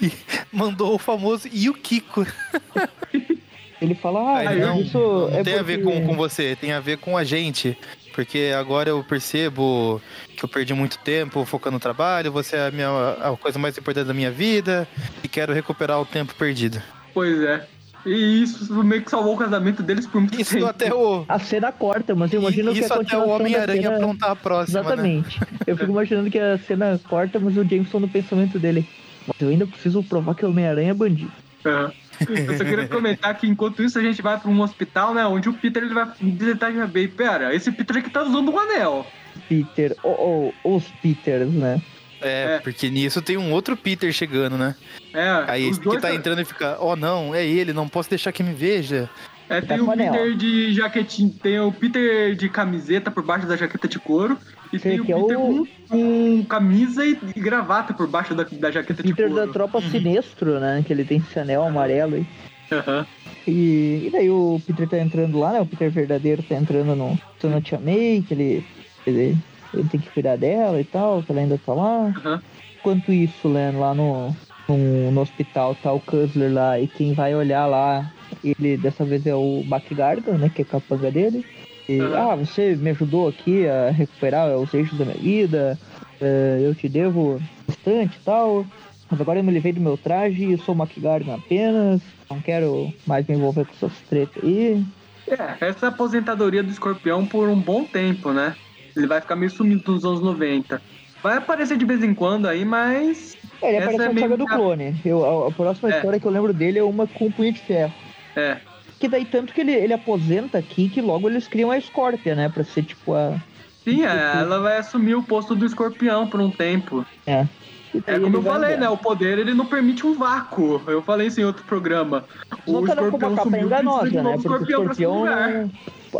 Mandou o famoso e o Kiko. Ele fala, ah, não, isso não é tem a ver porque- com, com você, tem a ver com a gente. Porque agora eu percebo que eu perdi muito tempo focando no trabalho, você é a, minha, a coisa mais importante da minha vida e quero recuperar o tempo perdido. Pois é. E isso meio que salvou o casamento deles por muito Isso tempo. até o. A cena corta, mas eu imagino que a isso até o Homem-Aranha cena... aprontar a próxima, né? Exatamente. Eu fico imaginando que a cena corta, mas o Jameson no pensamento dele. Mas eu ainda preciso provar que o Homem-Aranha é bandido. Aham. Eu só queria comentar que enquanto isso a gente vai pra um hospital, né? Onde o Peter ele vai visitar bem. Pera, esse Peter aqui tá usando um anel. Peter, ou os Peters, né? É, É. porque nisso tem um outro Peter chegando, né? É, Aí esse que tá entrando e fica, oh não, é ele, não posso deixar que me veja. É, tem Tá o. Peter de jaquetinha, tem o Peter de camiseta por baixo da jaqueta de couro. E Sei tem o é Peter o- com, com camisa e, e gravata por baixo da, da jaqueta de Peter couro. da tropa sinestro, né? Que ele tem esse anel amarelo aí. Aham. E, e daí o Peter tá entrando lá, né? O Peter verdadeiro tá entrando no tô na Tia May, que ele, ele, ele tem que cuidar dela e tal, que ela ainda tá lá. Aham. Enquanto isso, né, lá no, no, no hospital tá o Cusler lá, e quem vai olhar lá, ele dessa vez é o McGargan, né? Que é a capanga dele. E, Aham. ah, você me ajudou aqui a recuperar os eixos da minha vida, eh, eu te devo bastante e tal. Mas agora eu me livrei do meu traje e sou o McGargan apenas. Não quero mais me envolver com essas tretas aí. É, essa é a aposentadoria do escorpião por um bom tempo, né? Ele vai ficar meio sumido nos anos 90. Vai aparecer de vez em quando aí, mas. É, ele Essa aparece é na saga do clone. Eu, a, a próxima É. história que eu lembro dele é uma com um punho de ferro. É. Que daí tanto que ele, ele aposenta aqui que logo eles criam a Scorpia, né? Pra ser tipo a. Sim, é, ela vai assumir o posto do escorpião por um tempo. É. É como ele eu falei, embora. né? O poder ele não permite um vácuo. Eu falei isso em outro programa. Não tá como a capa é enganosa, de né? Porque o escorpião escorpião.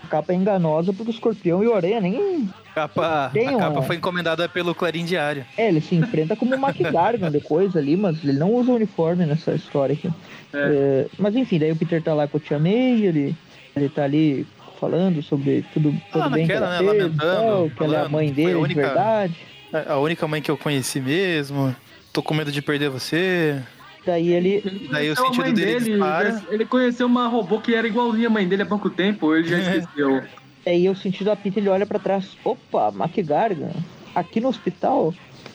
A capa é enganosa porque o escorpião e o Aranha nem. Capa, Tem a uma- capa foi encomendada pelo Clarim Diário. É, ele se enfrenta como o McGargan depois ali, mas ele não usa uniforme nessa história aqui. É, mas enfim, daí o Peter tá lá com a Tia May, ele, ele tá ali falando sobre tudo, tudo Ah, bem que naquela, ela né, fez, lamentando, tal, que ela é a mãe que dele de única- verdade. A a única mãe que eu conheci mesmo. Tô com medo de perder você. Daí ele. Ele Daí o conheceu a sentido mãe dele dispara. ele- Ele conheceu uma robô que era igualzinha a mãe dele há pouco tempo, ele já esqueceu. Aí o sentido da Peter ele olha pra trás. Opa, McGargan, aqui no hospital.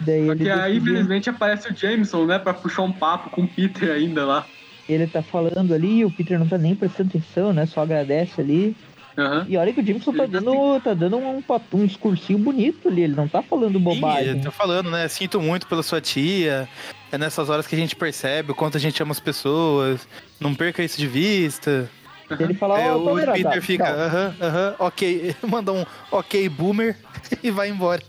Daí Só ele, que aí, infelizmente, aparece o Jameson, né? Pra puxar um papo com o Peter ainda lá. ele tá falando ali, o Peter não tá nem prestando atenção, né? Só agradece ali. Aham. E olha que o Jameson tá tá dando, tá dando um, um discursinho bonito ali, ele não tá falando Sim, bobagem. eu tô falando, né? Sinto muito pela sua tia. É nessas horas que a gente percebe o quanto a gente ama as pessoas. Não perca isso de vista. Ele fala, É, ó, o Peter tá, fica, aham, aham, ok. Manda um ok boomer e vai embora.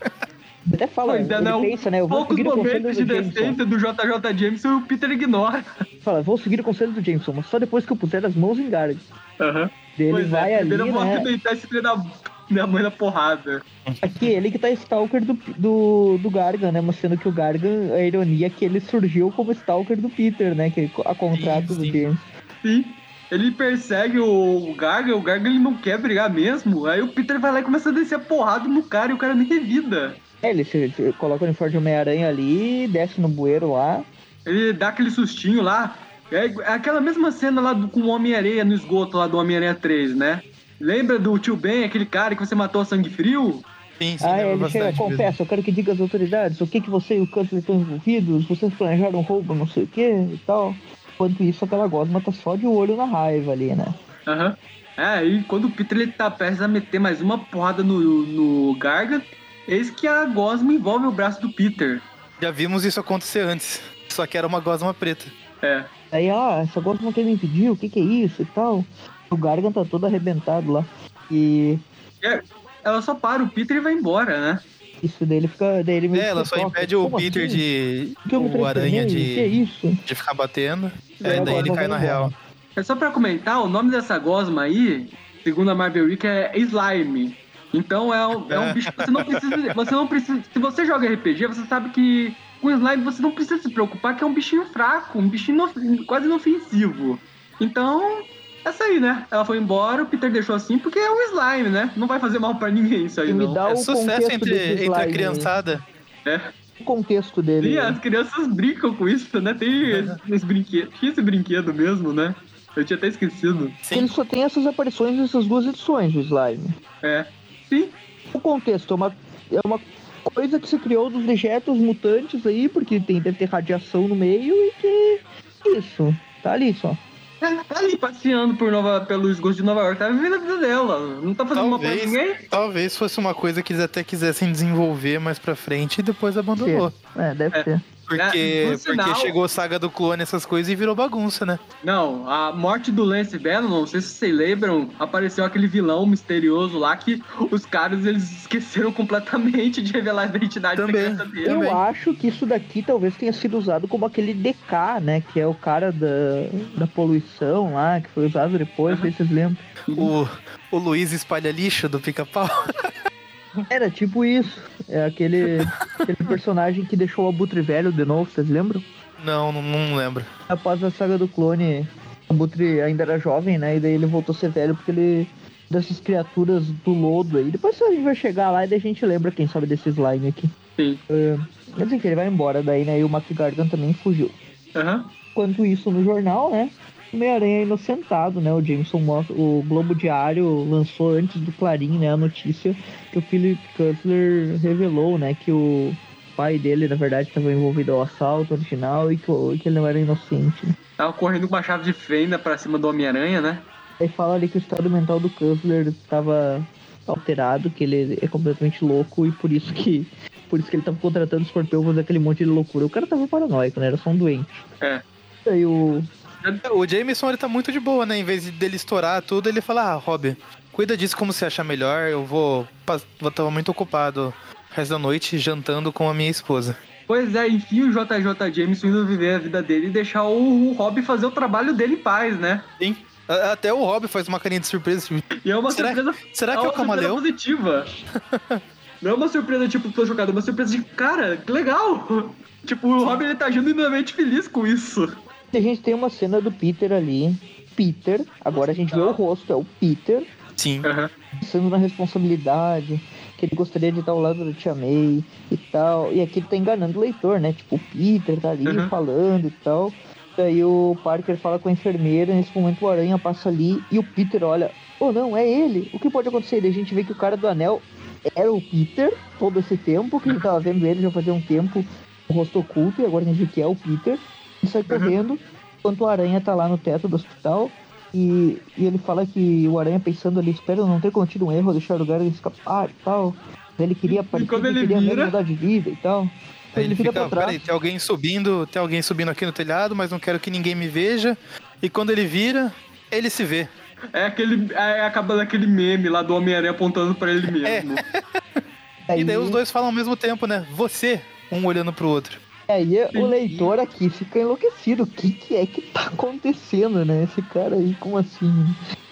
Até fala, Ainda ele não. pensa, né? Eu vou Poucos seguir o conselho momentos do de decência do JJ Jameson e o Peter ignora. Fala, vou seguir o conselho do Jameson, mas só depois que eu puser as mãos em Garg. Aham. Ele Pois vai é, ali, primeiro eu vou né? arrebentar esse filho da minha mãe na porrada. Aqui, ele que tá Stalker do, do, do Gargan, né? Mas sendo que o Gargan, a ironia é que ele surgiu como Stalker do Peter, né? Que a contrato Sim, do sim. James. Sim. Ele persegue o Garga, o Garga ele não quer brigar mesmo. Aí o Peter vai lá e começa a descer a porrada no cara e o cara nem revida. É, ele se, se coloca o uniforme de Homem-Aranha ali, desce no bueiro lá. Ele dá aquele sustinho lá. É é aquela mesma cena lá do, com o Homem-Aranha no esgoto lá do Homem-Aranha 3, né? Lembra do tio Ben, aquele cara que você matou a sangue frio? Sim, sim, Ah, lembra ele chega, bastante mesmo. confessa, eu quero que diga às autoridades o que que você e o Câncer estão envolvidos, vocês planejaram um roubo, não sei o que e tal. Enquanto isso, aquela gosma tá só de olho na raiva ali, né? Aham. É, e quando o Peter ele tá prestes a meter mais uma porrada no, no Garga, eis que a gosma envolve o braço do Peter. Já vimos isso acontecer antes. Só que era uma gosma preta. É. Aí, ah, essa gosma quer me impedir, o que que é isso e tal. O Gargan tá todo arrebentado lá. E É, Ela só para o Peter e vai embora, né? Isso daí ele fica. Daí ele É, ela só impede o Peter assim? de. Que o aranha? Que é de, isso? de ficar batendo. É, É, daí ele cai na vendo real. É só pra comentar, o nome dessa gosma aí, segundo a Marvel Week, é Slime. Então é um, é um É. bicho que você não precisa. Você não precisa. Se você joga RPG, você sabe que com slime você não precisa se preocupar, que é um bichinho fraco, um bichinho inof- quase inofensivo. Então, essa aí, né? Ela foi embora, o Peter deixou assim, porque é um slime, né? Não vai fazer mal pra ninguém isso aí, E me não. dá É o sucesso entre, entre a criançada. O contexto dele. Sim, as crianças brincam com isso, né? Tem esse, esse brinquedo. Tinha esse brinquedo mesmo, né? Eu tinha até esquecido. Sim. Ele só tem essas aparições nessas duas edições do slime. É. Sim. O contexto é uma, é uma coisa que se criou dos dejetos mutantes aí, porque tem, deve ter radiação no meio e que. Isso, tá ali só. É, tá ali passeando por Nova, pelo esgoto de Nova York, tá vivendo a vida dela. Não tá fazendo mal pra Talvez, ninguém. talvez fosse uma coisa que eles até quisessem desenvolver mais pra frente e depois abandonou. É, deve É. ter. Porque, É, por sinal- porque chegou saga do clone, essas coisas, e virou bagunça, né? Não, a morte do Lance Bannon, não sei se vocês lembram, apareceu aquele vilão misterioso lá que os caras eles esqueceram completamente de revelar a identidade Também. secreta dele. Eu Também. acho que isso daqui talvez tenha sido usado como aquele DK, né? Que é o cara da, da poluição lá, que foi usado depois, Aham. vocês lembram. O, o Luiz espalha lixo do pica-pau. Era tipo isso. É aquele, aquele personagem que deixou o Abutre velho de novo, vocês lembram? Não, não, não lembro. Após a saga do clone, o Abutre ainda era jovem, né? E daí ele voltou a ser velho porque ele. dessas criaturas do lodo aí. Depois a gente vai chegar lá e daí a gente lembra, quem sabe, desse slime aqui. Sim. Quer dizer que ele vai embora daí, né? E o McGargan também fugiu. Aham. Enquanto isso, no jornal, né? Homem-Aranha é inocentado, né? O Jameson mostra, o Globo Diário lançou antes do Clarim, né, a notícia que o Philip Cutler revelou, né, que o pai dele, na verdade, estava envolvido ao assalto original e que, que ele não era inocente. Tava correndo com uma chave de fenda pra cima do Homem-Aranha, né? Aí fala ali que o estado mental do Cutler estava alterado, que ele é completamente louco e por isso que por isso que ele tava contratando o pra fazer aquele monte de loucura. O cara tava paranoico, né? Era só um doente. É. Aí o O Jameson, ele tá muito de boa, né? Em vez de dele estourar tudo, ele fala, ah, Rob, cuida disso como você achar melhor, eu vou... Vou estar muito ocupado o resto da noite jantando com a minha esposa. Pois é, enfim, o JJ Jameson indo viver a vida dele e deixar o, o Rob fazer o trabalho dele em paz, né? Sim. Até o Rob faz uma carinha de surpresa. tipo, E é uma Será- surpresa. Será que é uma o camaleão? surpresa positiva. Não é uma surpresa tipo, tô chocado, é uma surpresa de cara, que legal! Tipo, o Robin ele tá genuinamente feliz com isso. A gente tem uma cena do Peter ali. Peter, agora a gente vê o rosto, é o Peter, Sim. pensando na responsabilidade, que ele gostaria de estar ao lado da Tia May e tal. E aqui ele tá enganando o leitor, né? Tipo, o Peter tá ali Uhum. falando e tal. Daí o Parker fala com a enfermeira, nesse momento o Aranha passa ali e o Peter olha, oh não, é ele, o que pode acontecer? Daí a gente vê que o cara do anel era o Peter todo esse tempo, que a gente tava vendo ele já fazia um tempo, o rosto oculto, e agora a gente vê que é o Peter. Ele sai correndo, enquanto o Aranha tá lá no teto do hospital. E, e ele fala que o Aranha pensando ali, espero não ter cometido um erro, deixar o lugar escapar e tal. Ele queria aparecer, quando ele ele queria vira- mudar de vida e tal. Aí ele fica, pra trás. peraí, tem alguém subindo, tem alguém subindo aqui no telhado, mas não quero que ninguém me veja. E quando ele vira, ele se vê. É aquele. É acaba daquele meme lá do Homem-Aranha apontando pra ele mesmo. E daí os dois falam ao mesmo tempo, né? Você, um olhando pro outro. Aí o leitor aqui fica enlouquecido. O que, que é que tá acontecendo, né? Esse cara aí, como assim?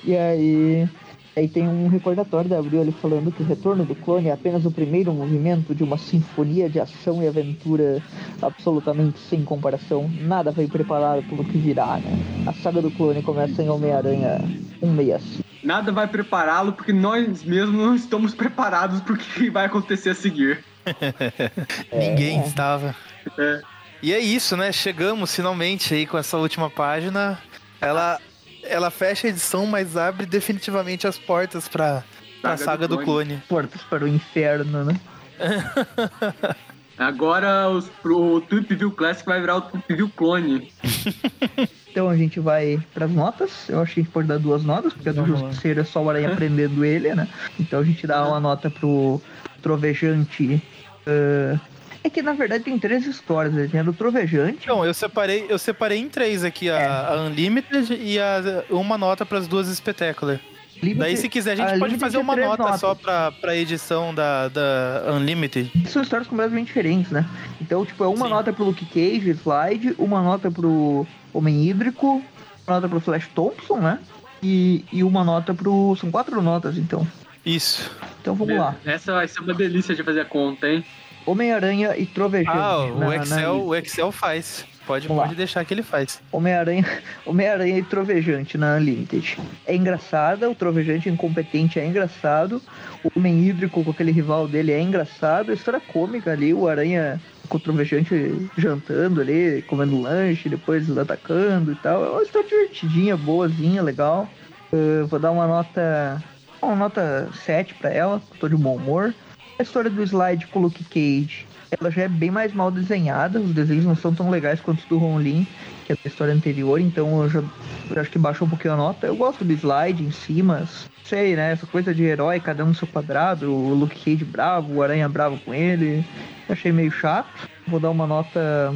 E aí. Aí tem um recordatório da Abril ali falando que o retorno do clone é apenas o primeiro movimento de uma sinfonia de ação e aventura absolutamente sem comparação. Nada vai preparado pelo que virá, né? A saga do clone começa em Homem-Aranha 165. Nada vai prepará-lo porque nós mesmos não estamos preparados pro que vai acontecer a seguir. Ninguém estava. É. E é isso, né? Chegamos finalmente aí com essa última página. Ela, ela fecha a edição, mas abre definitivamente as portas pra, pra Saga do do Clone. clone. Portas para o inferno, né? Agora os, pro, o Tweep View Classic vai virar o Tweep View Clone. Então a gente vai pras notas. Eu acho que a gente pode dar duas notas, porque a lá. Justiceiro é só o Aranha prendendo ele, né? Então a gente dá uma nota pro Trovejante. ah, É que na verdade tem três histórias, né? Tem a do Trovejante. Então, eu separei, eu separei em três aqui, a, É. a Unlimited e a, uma nota pras duas Spectacular. Limited, Daí, se quiser, a gente a pode fazer uma nota notas. só pra, pra edição da, da Unlimited. São histórias completamente diferentes, né? Então, tipo, é uma Sim. nota pro Luke Cage, Slide, uma nota pro Homem Hídrico, uma nota pro Flash Thompson, né? E, e uma nota pro. São quatro notas, então. Isso. Então vamos lá. Essa vai ser uma delícia de fazer a conta, hein? Homem-Aranha e Trovejante. Ah, o, na, Excel, na... o Excel faz. Pode, pode deixar que ele faz. Homem-Aranha Homem -Aranha e Trovejante na Unlimited. É engraçada, o Trovejante incompetente é engraçado. O Homem Hídrico com aquele rival dele é engraçado. A história cômica ali, o Aranha com o Trovejante jantando ali, comendo lanche, depois atacando e tal. É uma história divertidinha, boazinha, legal. Uh, vou dar uma nota. Uma nota 7 pra ela, tô de bom humor. A história do slide com o Luke Cage ela já é bem mais mal desenhada, os desenhos não são tão legais quanto os do Ron Lin, que é da história anterior, então eu já eu acho que baixou um pouquinho a nota. Eu gosto do slide em si, mas sei, né? Essa coisa de herói, cada um no seu quadrado, o Luke Cage bravo, o Aranha bravo com ele. Achei meio chato. Vou dar uma nota.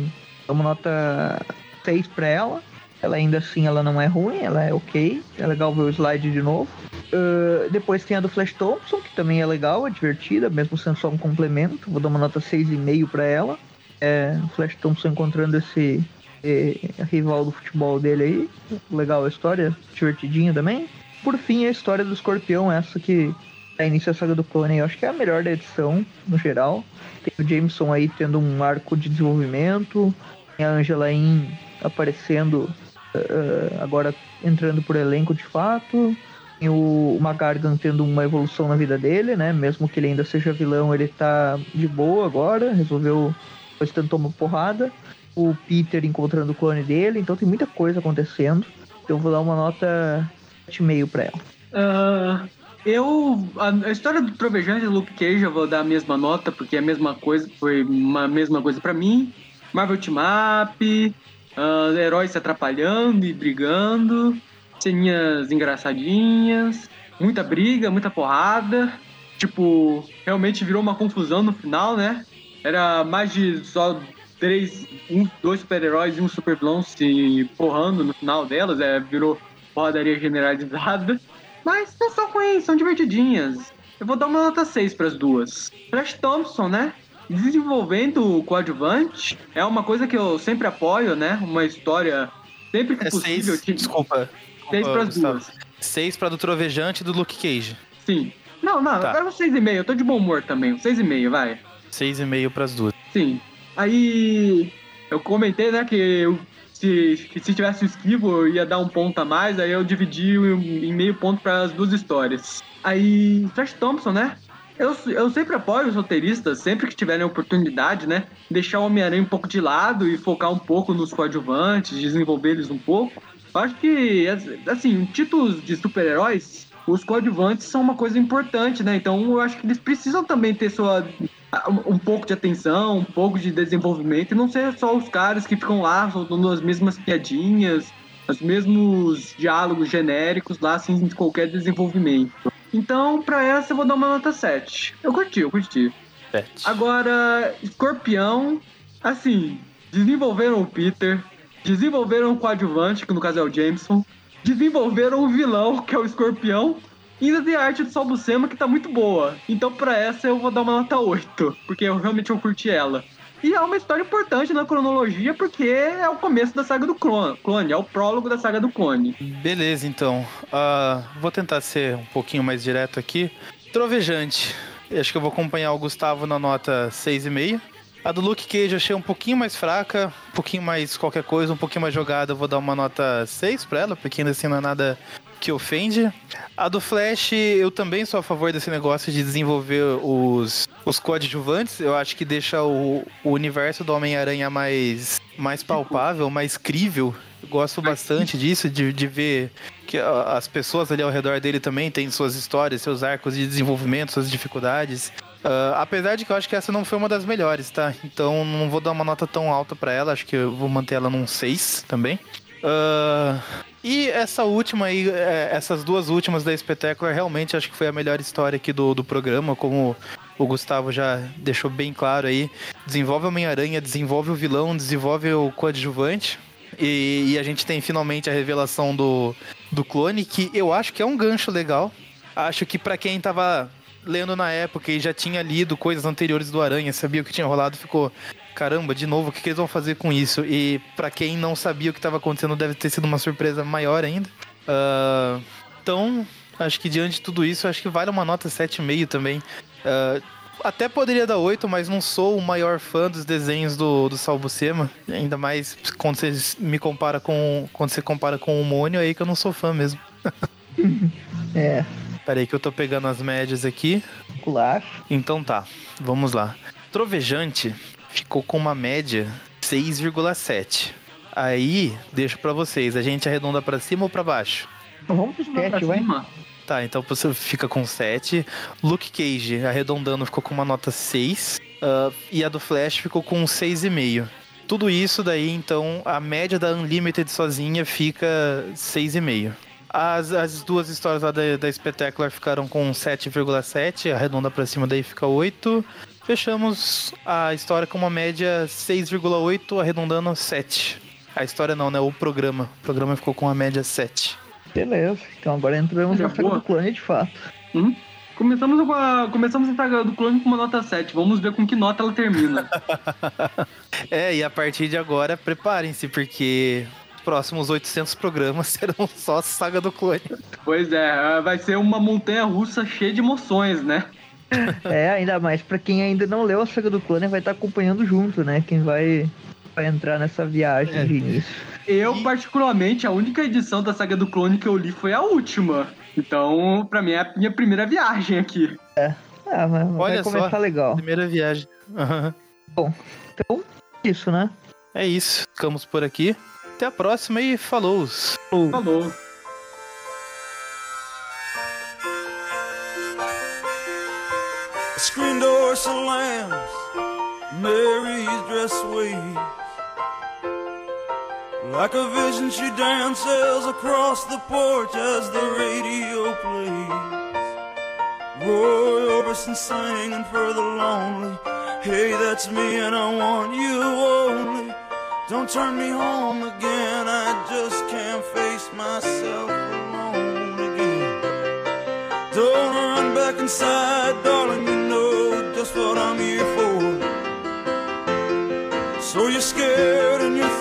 Uma nota 6 pra ela. Ela ainda assim ela não é ruim, ela é ok. É legal ver o slide de novo. Uh, depois tem a do Flash Thompson, que também é legal, é divertida, mesmo sendo só um complemento. Vou dar uma nota 6,5 para ela. É, Flash Thompson encontrando esse é, rival do futebol dele aí. Legal a história, divertidinha também. Por fim, a história do escorpião, essa que é início da saga do clone, eu acho que é a melhor da edição, no geral. Tem o Jameson aí tendo um arco de desenvolvimento, tem a Angela In aparecendo uh, agora entrando por elenco de fato. Tem o Magargan tendo uma evolução na vida dele, né? Mesmo que ele ainda seja vilão, ele tá de boa agora, resolveu, depois tentou uma porrada. O Peter encontrando o clone dele, então tem muita coisa acontecendo. Eu vou dar uma nota 7,5 pra ela. Uh, eu. A, a, história do Trovejante e Luke Cage eu vou dar a mesma nota, porque é a mesma coisa, foi uma mesma coisa para mim. Marvel Team Up, Uh, heróis se atrapalhando e brigando, ceninhas engraçadinhas, muita briga, muita porrada. Tipo, realmente virou uma confusão no final, né? Era mais de só três, um, dois super-heróis e um super-vilão se porrando no final delas, é, virou porradaria generalizada. Mas não são ruins, são divertidinhas. Eu vou dar uma nota 6 para as duas. Flash Thompson, né? Desenvolvendo o coadjuvante é uma coisa que eu sempre apoio, né? Uma história sempre que é possível. Seis, desculpa. Seis para as duas. Seis para do Trovejante e do Luke Cage. Sim. Não, não, tá. agora seis e meio. Eu tô de bom humor também. Seis e meio, vai. Seis e meio para as duas. Sim. Aí eu comentei, né, que eu, se, que se tivesse o esquivo eu ia dar um ponto a mais, aí eu dividi em meio ponto para as duas histórias. Aí, Flash Thompson, né? Eu, eu sempre apoio os roteiristas, sempre que tiverem oportunidade, né? Deixar o Homem-Aranha um pouco de lado e focar um pouco nos coadjuvantes, desenvolver eles um pouco. Eu acho que, assim, títulos de super-heróis, os coadjuvantes são uma coisa importante, né? Então eu acho que eles precisam também ter sua um pouco de atenção, um pouco de desenvolvimento, e não ser só os caras que ficam lá soltando as mesmas piadinhas, os mesmos diálogos genéricos lá sem qualquer desenvolvimento. Então, pra essa eu vou dar uma nota 7. Eu curti, eu curti. 7. Agora, Escorpião, assim, desenvolveram o Peter, desenvolveram o coadjuvante, que no caso é o Jameson, desenvolveram o vilão, que é o Escorpião, e ainda tem a arte do Sol Buscema, que tá muito boa. Então, pra essa eu vou dar uma nota 8, porque eu realmente eu curti ela. E é uma história importante na cronologia, porque é o começo da saga do clone, é o prólogo da saga do clone. Beleza, então. Uh, vou tentar ser um pouquinho mais direto aqui. Trovejante. Acho que eu vou acompanhar o Gustavo na nota 6,5. A do Luke Cage eu achei um pouquinho mais fraca, um pouquinho mais qualquer coisa, um pouquinho mais jogada. Eu vou dar uma nota 6 pra ela, porque ainda assim não é nada que ofende. A do Flash, eu também sou a favor desse negócio de desenvolver os, os coadjuvantes. Eu acho que deixa o, o universo do Homem-Aranha mais, mais palpável, mais crível. Eu gosto bastante disso, de, de ver que as pessoas ali ao redor dele também têm suas histórias, seus arcos de desenvolvimento, suas dificuldades. Uh, apesar de que eu acho que essa não foi uma das melhores, tá? Então não vou dar uma nota tão alta para ela, acho que eu vou manter ela num 6 também. Uh, e essa última aí, é, essas duas últimas da Spectacular, realmente acho que foi a melhor história aqui do, do programa, como o Gustavo já deixou bem claro aí. Desenvolve o Homem-Aranha, desenvolve o vilão, desenvolve o coadjuvante. E, e, a gente tem finalmente a revelação do, do clone, que eu acho que é um gancho legal. Acho que para quem tava lendo na época e já tinha lido coisas anteriores do Aranha, sabia o que tinha rolado, ficou caramba, de novo, o que, que eles vão fazer com isso? E para quem não sabia o que estava acontecendo, deve ter sido uma surpresa maior ainda. Uh, então, acho que diante de tudo isso, acho que vale uma nota 7,5 também. Uh, até poderia dar 8, mas não sou o maior fã dos desenhos do, do Salbucema. Ainda mais quando você me compara com. Quando você compara com o Mônio, aí que eu não sou fã mesmo. é. Peraí que eu tô pegando as médias aqui. Então tá, vamos lá. Trovejante ficou com uma média 6,7. Aí, deixo para vocês, a gente arredonda para cima ou para baixo? Vamos pro 7, vai. Cima. Tá, então você fica com 7. Luke Cage, arredondando, ficou com uma nota 6. Uh, e a do Flash ficou com 6,5. Tudo isso daí, então, a média da Unlimited sozinha fica 6,5. As, as duas histórias lá da, da Spectacular ficaram com 7,7, arredonda pra cima daí fica 8. Fechamos a história com uma média 6,8, arredondando 7. A história não, né? O programa. O programa ficou com a média 7. Beleza, então agora entramos na saga do clone de fato. Hum? Começamos, a, começamos a saga do clone com uma nota 7. Vamos ver com que nota ela termina. é, e a partir de agora, preparem-se, porque próximos 800 programas serão só saga do clone. Pois é, vai ser uma montanha russa cheia de emoções, né? É, ainda mais para quem ainda não leu a saga do clone, vai estar tá acompanhando junto, né? Quem vai, vai entrar nessa viagem é. de início. Eu, particularmente, a única edição da saga do clone que eu li foi a última. Então, pra mim, é a minha primeira viagem aqui. É. Ah, mas Olha vai começar só, legal. Primeira viagem. Uhum. Bom, então, isso, né? É isso. Ficamos por aqui. Até a próxima e falou. Falou. falou. Screen door slams, Mary's dress waves. Like a vision, she dances across the porch as the radio plays. Roy Orbison singing for the lonely. Hey, that's me, and I want you only. Don't turn me home again, I just can't face myself alone again. Don't run back inside, darling, So you're scared and you're